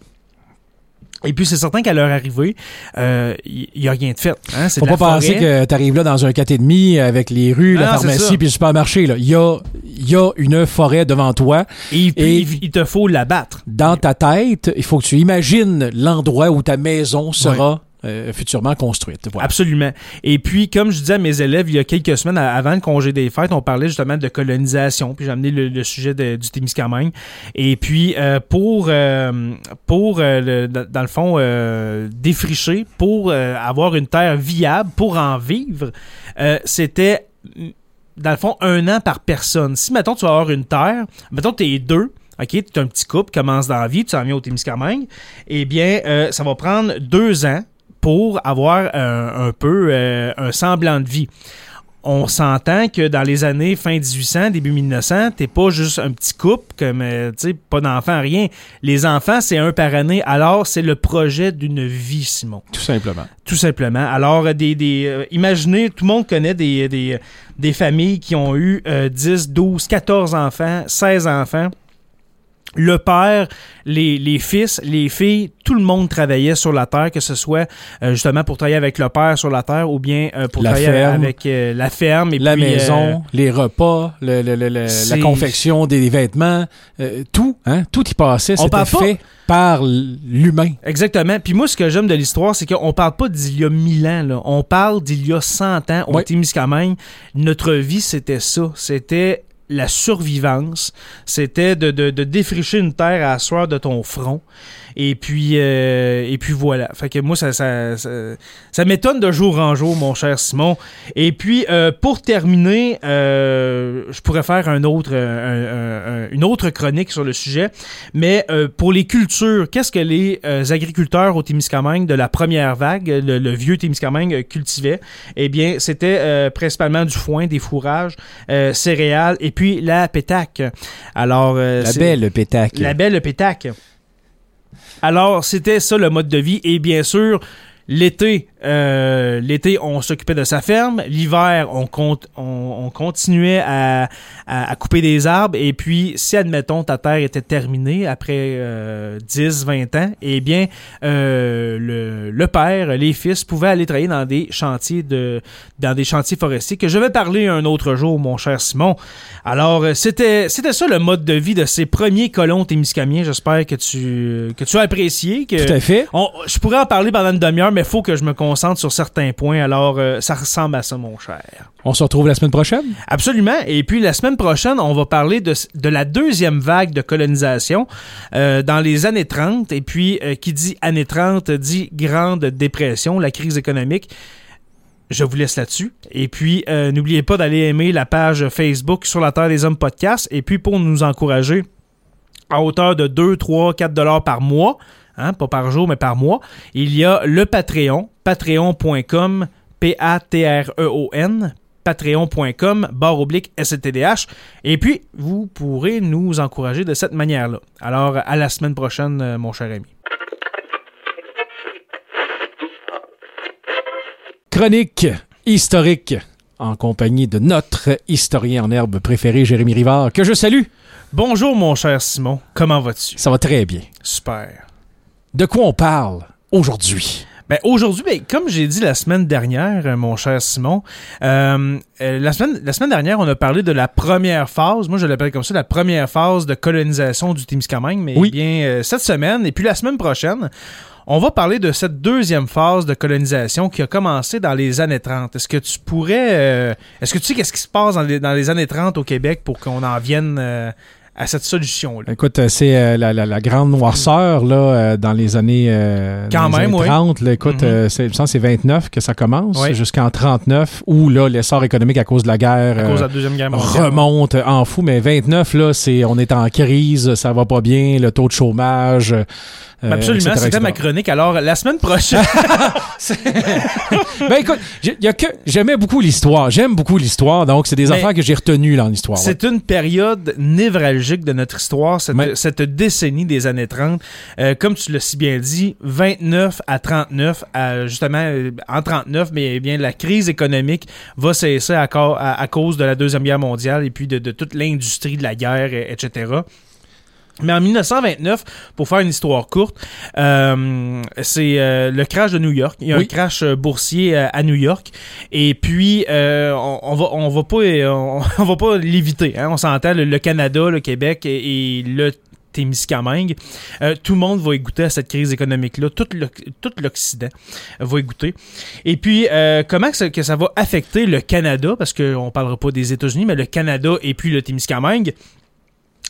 Et puis, c'est certain qu'à leur arrivée, il n'y a rien de fait. Hein? C'est Faut de pas penser que tu arrives là dans un 4,5 avec les rues, la pharmacie puis le supermarché. là. Il y a, y a une forêt devant toi. Et puis, Et- il- il te faut l'abattre. Dans ta tête, il faut que tu imagines l'endroit où ta maison sera euh, futurement construite. Absolument. Et puis, comme je disais à mes élèves il y a quelques semaines avant le congé des fêtes, on parlait justement de colonisation. Puis j'ai amené le, sujet du Témiscamingue. Et puis, euh, pour, euh, pour euh, dans le fond, euh, défricher, pour euh, avoir une terre viable, pour en vivre, c'était, mm, dans le fond, un an par personne. Si, mettons, tu vas avoir une terre, mettons, tu es deux, OK, tu es un petit couple, commence dans la vie, tu s'en viens au Témiscamingue, eh bien, euh, ça va prendre deux ans pour avoir un, un peu euh, un semblant de vie. On s'entend que dans les années fin 1800, début 1900, t'es pas juste un petit couple, comme, euh, tu pas d'enfants, rien. Les enfants, c'est un par année. Alors, c'est le projet d'une vie, Simon. Tout simplement. Tout simplement. Alors, euh, des, des, euh, imaginez, tout le monde connaît des, des, des familles qui ont eu euh, 10, 12, 14 enfants, 16 enfants. Le père, les, les fils, les filles, tout le monde travaillait sur la terre, que ce soit euh, justement pour travailler avec le père sur la terre ou bien euh, pour La travailler ferme. avec euh, la ferme et la puis, euh, maison, les repas, le- le- le- la confection des vêtements, euh, tout, hein, tout y passait. C'était parle pas- fait par l'humain. Exactement. Puis moi, ce que j'aime de l'histoire, c'est qu'on parle pas d'il y a 1000 ans. Là. On parle d'il y a 100 ans au Ouais. Témiscamingue. Notre vie, c'était ça. C'était la survivance. C'était de, de, de défricher une terre à sueur de ton front. Et puis, euh, et puis voilà. Fait que moi, ça, ça, ça, ça m'étonne de jour en jour, mon cher Simon. Et puis, euh, pour terminer, euh, je pourrais faire un autre, un- un- un- une autre chronique sur le sujet. Mais euh, pour les cultures, qu'est-ce que les agriculteurs au Témiscamingue de la première vague, le, le vieux Témiscamingue cultivaient? Eh bien, c'était euh, principalement du foin, des fourrages, euh, céréales et puis la pétaque. Alors, euh, La belle pétac. la belle pétaque. Alors, c'était ça le mode de vie. Et bien sûr, l'été, euh, l'été, on s'occupait de sa ferme. L'hiver, on, compte, on, on continuait à, à, à couper des arbres. Et puis, si, admettons, ta terre était terminée après euh, 10, 20 ans, eh bien, euh, le, le père, les fils pouvaient aller travailler dans des chantiers de dans des chantiers forestiers que je vais parler un autre jour, mon cher Simon. Alors, euh, c'était c'était ça le mode de vie de ces premiers colons témiscamiens. J'espère que tu que tu as apprécié. Que Tout à fait. on- je pourrais en parler pendant une demi-heure, mais il faut que je me concentre sur certains points. Alors, euh, ça ressemble à ça, mon cher. On se retrouve la semaine prochaine? Absolument. Et puis la semaine prochaine, on va parler de, de la deuxième vague de colonisation euh, dans les années 30. Et puis, euh, qui dit années 30 dit grande dépression, la crise économique. Je vous laisse là-dessus. Et puis, n'oubliez pas d'aller aimer la page Facebook sur la Terre des Hommes podcast. Et puis, pour nous encourager à hauteur de 2, 3, 4 dollars par mois, hein, pas par jour, mais par mois, il y a le Patreon, patreon.com, P-A-T-R-E-O-N, patreon.com, barre oblique STDH. Et puis, vous pourrez nous encourager de cette manière-là. Alors, à la semaine prochaine, euh, mon cher ami. Chronique historique en compagnie de notre historien en herbe préféré, Jérémy Rivard, que je salue. Bonjour, mon cher Simon. Comment vas-tu? Ça va très bien. Super. De quoi on parle aujourd'hui? Ben, aujourd'hui, ben, comme j'ai dit la semaine dernière, euh, mon cher Simon, euh, euh, la, semaine, la semaine dernière, on a parlé de la première phase, moi je l'appelle comme ça, la première phase de colonisation du Témiscamingue, mais Oui. bien euh, cette semaine et puis la semaine prochaine, on va parler de cette deuxième phase de colonisation qui a commencé dans les années 30. Est-ce que tu pourrais... euh, Est-ce que tu sais qu'est-ce qui se passe dans les, dans les années 30 au Québec pour qu'on en vienne à cette solution-là? Écoute, euh, c'est euh, la, la- la grande noirceur là, euh, dans les années, euh, Quand dans les même, années oui. 30. là, écoute, euh, c'est, il me semble que c'est 29 que ça commence, Oui. jusqu'en 39, où là, l'essor économique à cause de la guerre À cause de euh, la Deuxième Guerre mondiale. remonte en fou. Mais 29, là, c'est on est en crise, ça va pas bien, le taux de chômage. Euh, Absolument, c'était ma chronique. Alors, la semaine prochaine... Ben écoute, y a que j'aimais beaucoup l'histoire. J'aime beaucoup l'histoire, donc c'est des Mais affaires que j'ai retenues dans l'histoire. ouais. C'est une période névralgique de notre histoire, cette, décennie des années 30. Euh, comme tu l'as si bien dit, 29 à 39, à, justement euh, en 39, mais eh bien la crise économique va cesser à, à- à cause de la Deuxième Guerre mondiale et puis de, de toute l'industrie de la guerre, et- etc. Mais en 1929, pour faire une histoire courte, euh, c'est euh, le crash de New York. Il y a Oui. un crash euh, boursier euh, à New York. Et puis, euh, on, on va, on va pas, euh, on, on va pas l'éviter. Hein. On s'entend, le, le Canada, le Québec et, et le Témiscamingue, euh, tout le monde va y goûter à cette crise économique-là. Tout l'Oc- tout l'Occident va y goûter. Et puis, euh, comment que ça, que ça va affecter le Canada, parce qu'on parlera pas des États-Unis, mais le Canada et puis le Témiscamingue,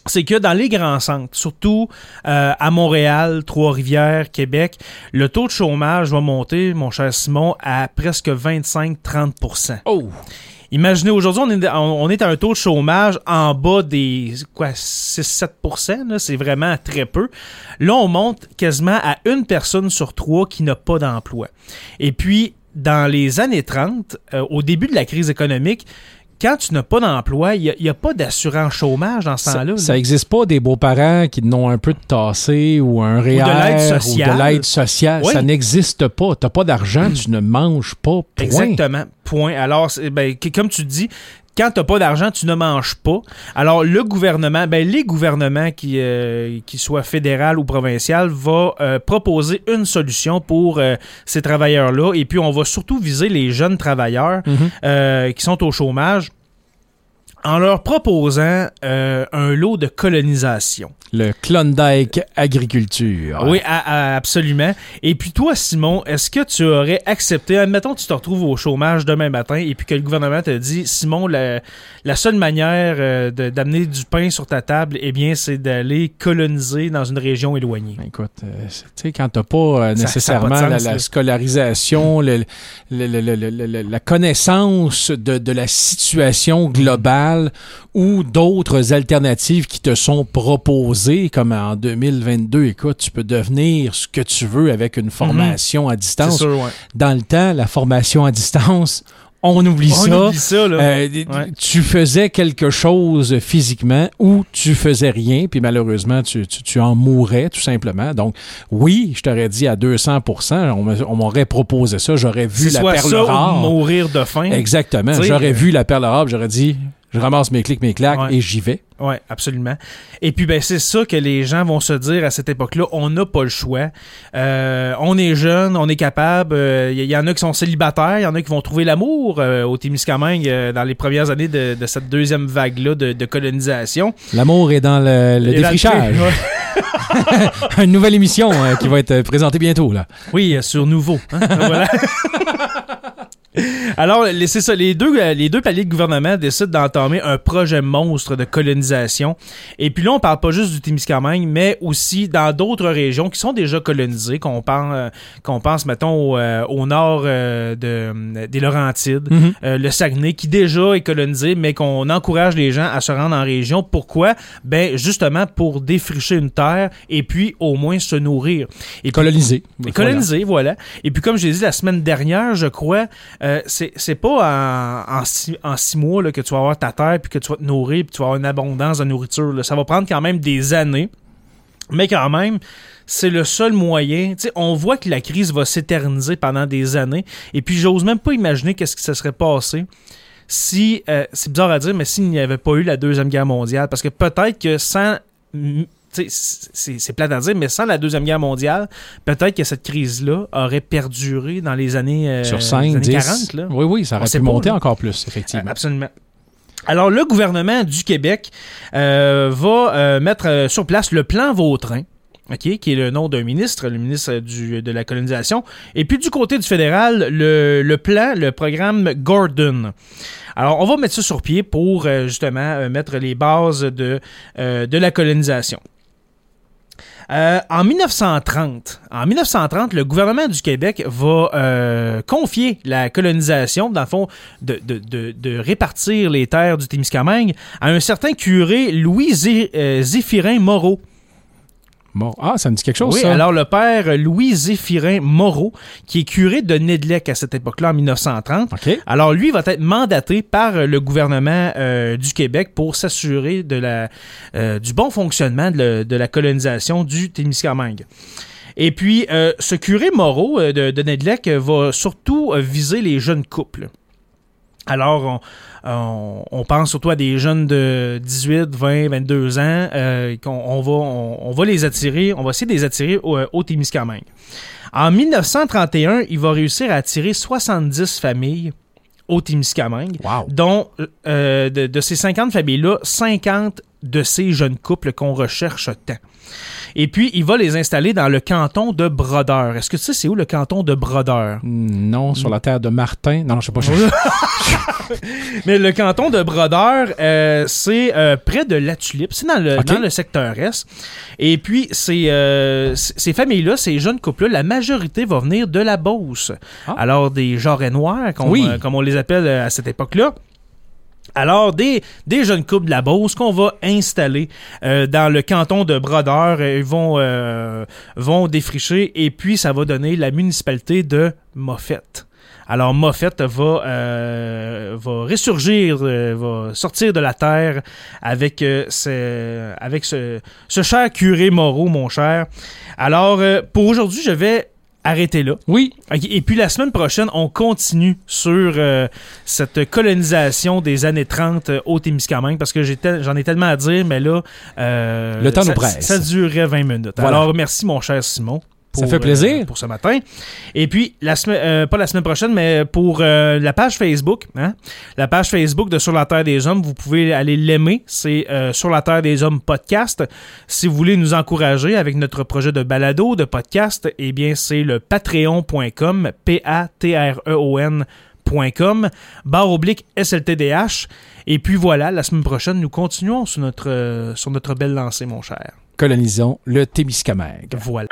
c'est que dans les grands centres, surtout euh, à Montréal, Trois-Rivières, Québec, le taux de chômage va monter, mon cher Simon, à presque 25-30% Oh! Imaginez, aujourd'hui, on est, on est à un taux de chômage en bas des quoi 6-7 là, C'est vraiment très peu. Là, on monte quasiment à une personne sur trois qui n'a pas d'emploi. Et puis, dans les années 30, euh, au début de la crise économique, quand tu n'as pas d'emploi, il n'y a, pas d'assurance chômage dans ce temps-là. ça là. existe pas des beaux-parents qui n'ont un peu de tassé ou un l'aide ou sociale. de l'aide sociale. Oui. Ça n'existe pas. T'as pas d'argent, tu ne manges pas. Point. Exactement. Point. Alors, ben, comme tu dis, quand tu n'as pas d'argent, tu ne manges pas. Alors, le gouvernement, ben, les gouvernements, qui, euh, qu'ils soient fédéral ou provincial, va euh, proposer une solution pour euh, ces travailleurs-là. Et puis, on va surtout viser les jeunes travailleurs Mhm. euh, qui sont au chômage en leur proposant euh, un lot de colonisation. Le Klondike Agriculture. Oui, a- a- absolument. Et puis toi, Simon, est-ce que tu aurais accepté, admettons tu te retrouves au chômage demain matin et puis que le gouvernement te dit, Simon, la, la seule manière euh, d'amener du pain sur ta table, eh bien, c'est d'aller coloniser dans une région éloignée. Écoute, euh, tu sais, quand t'as pas euh, Ça- nécessairement ça pas la, scolarisation, le- le- le- la connaissance de, de la situation globale ou d'autres alternatives qui te sont proposées, comme en 2022, écoute, tu peux devenir ce que tu veux avec une formation à distance. sûr, ouais. Dans le temps, la formation à distance, on oublie On ça. oublie ça, là. Euh, Ouais. Tu faisais quelque chose physiquement ou tu faisais rien, puis malheureusement, tu, tu, tu en mourais tout simplement. Donc, oui, je t'aurais dit à 200 on me- on m'aurait proposé ça, j'aurais vu c'est la perle rare. mourir de faim. Exactement. J'aurais euh, vu la perle rare, j'aurais dit, je ramasse mes clics, mes claques Ouais. et j'y vais. Oui, absolument. Et puis, ben, c'est ça que les gens vont se dire à cette époque-là. On n'a pas le choix. Euh, on est jeune, on est capable. Il y, en a qui sont célibataires, il y en a qui vont trouver l'amour euh, au Témiscamingue euh, dans les premières années de, de cette deuxième vague-là de, de colonisation. L'amour est dans le, le Et dans le défrichage. Une nouvelle émission euh, qui va être présentée bientôt. là. Oui, euh, sur Nouveau. hein. voilà. Alors, les- c'est ça, les deux, les deux paliers de gouvernement décident d'entamer un projet monstre de colonisation. Et puis là, on parle pas juste du Témiscamingue, mais aussi dans d'autres régions qui sont déjà colonisées, qu'on pense, euh, qu'on pense mettons, au, euh, au nord euh, de, des Laurentides, Mhm. euh, le Saguenay, qui déjà est colonisé, mais qu'on encourage les gens à se rendre en région. Pourquoi? Ben, justement, pour défricher une terre et puis au moins se nourrir. Et puis, Colonisé. et colonisé, voilà. Et puis, comme je l'ai dit la semaine dernière, je crois, euh, c'est pas en, six, mois là, que tu vas avoir ta terre, puis que tu vas te nourrir, puis tu vas avoir une abondance de nourriture. là. Ça va prendre quand même des années. Mais quand même, c'est le seul moyen. Tu sais, on voit que la crise va s'éterniser pendant des années. Et puis, j'ose même pas imaginer qu'est-ce qui se serait passé si, euh, c'est bizarre à dire, mais s'il n'y avait pas eu la Deuxième Guerre mondiale. Parce que peut-être que sans... C'est plate à dire, mais sans la Deuxième Guerre mondiale, peut-être que cette crise-là aurait perduré dans les années, euh, Sur les 5, années 10. 40. Là. Oui, oui, ça aurait pu monter encore plus, effectivement. Absolument. Alors, le gouvernement du Québec euh, va euh, mettre euh, sur place le plan Vautrin. Qui est le nom d'un ministre, le ministre du, de la colonisation. Et puis du côté du fédéral, le, le plan, le programme Gordon. Alors, on va mettre ça sur pied pour euh, justement euh, mettre les bases de, euh, de la colonisation. Euh, en 1930, en 1930, le gouvernement du Québec va euh, confier la colonisation, dans le fond, de, de, de, de répartir les terres du Témiscamingue à un certain curé Louis euh, Zéphirin Moreau. Ah, ça me dit quelque chose, Oui, ça. alors le père Louis Zéphirin Moreau, qui est curé de Nedlec à cette époque-là, en 1930. OK. Alors lui va être mandaté par le gouvernement euh, du Québec pour s'assurer de la euh, du bon fonctionnement de, le- de la colonisation du Témiscamingue. Et puis euh, ce curé Moreau de, de Nedlec euh, va surtout viser les jeunes couples. Alors, on, on- on pense surtout à des jeunes de 18, 20, 22 ans euh, qu'on on va, on, on va les attirer, on va essayer de les attirer au, au Témiscamingue. En 1931, il va réussir à attirer 70 familles au Témiscamingue, Wow. dont euh, de, de ces 50 familles-là, 50 de ces jeunes couples qu'on recherche tant. Et puis, il va les installer dans le canton de Brodeur. Est-ce que tu sais c'est où le canton de Brodeur? Non, sur la terre de Martin. Non, non, je sais pas. je- Mais le canton de Brodeur, euh, c'est euh, près de La Tulipe, c'est dans dans le secteur Est. Et puis, ces, euh, ces familles-là, ces jeunes couples-là, la majorité va venir de la Beauce. Ah. Alors, des jarrets noirs, comme, Oui. comme on les appelle à cette époque-là. Alors, des, des jeunes couples de la Beauce qu'on va installer euh, dans le canton de Brodeur, ils vont, euh, vont défricher et puis ça va donner la municipalité de Moffett. Alors Moffett va, euh, va ressurgir, va sortir de la terre avec, ce, avec ce, cher curé Moreau, mon cher. Alors, pour aujourd'hui, je vais arrêter là. Oui. Et puis la semaine prochaine, on continue sur euh, cette colonisation des années 30 euh, au Témiscamingue parce que j'en ai tellement à dire, mais là, euh, Le temps ça, nous presse. Ça durerait 20 minutes. Voilà. Alors merci mon cher Simon. Pour, Ça fait plaisir. euh, pour ce matin. Et puis, la semaine, euh, pas la semaine prochaine, mais pour euh, la page Facebook, hein, la page Facebook de Sur la Terre des Hommes, vous pouvez aller l'aimer. C'est euh, Sur la Terre des Hommes podcast. Si vous voulez nous encourager avec notre projet de balado, de podcast, eh bien, c'est le patreon.com, P-A-T-R-E-O-N.com, barre oblique SLTDH. Et puis voilà, la semaine prochaine, nous continuons sur notre, euh, sur notre belle lancée, mon cher. Colonisons le Témiscamingue. Voilà.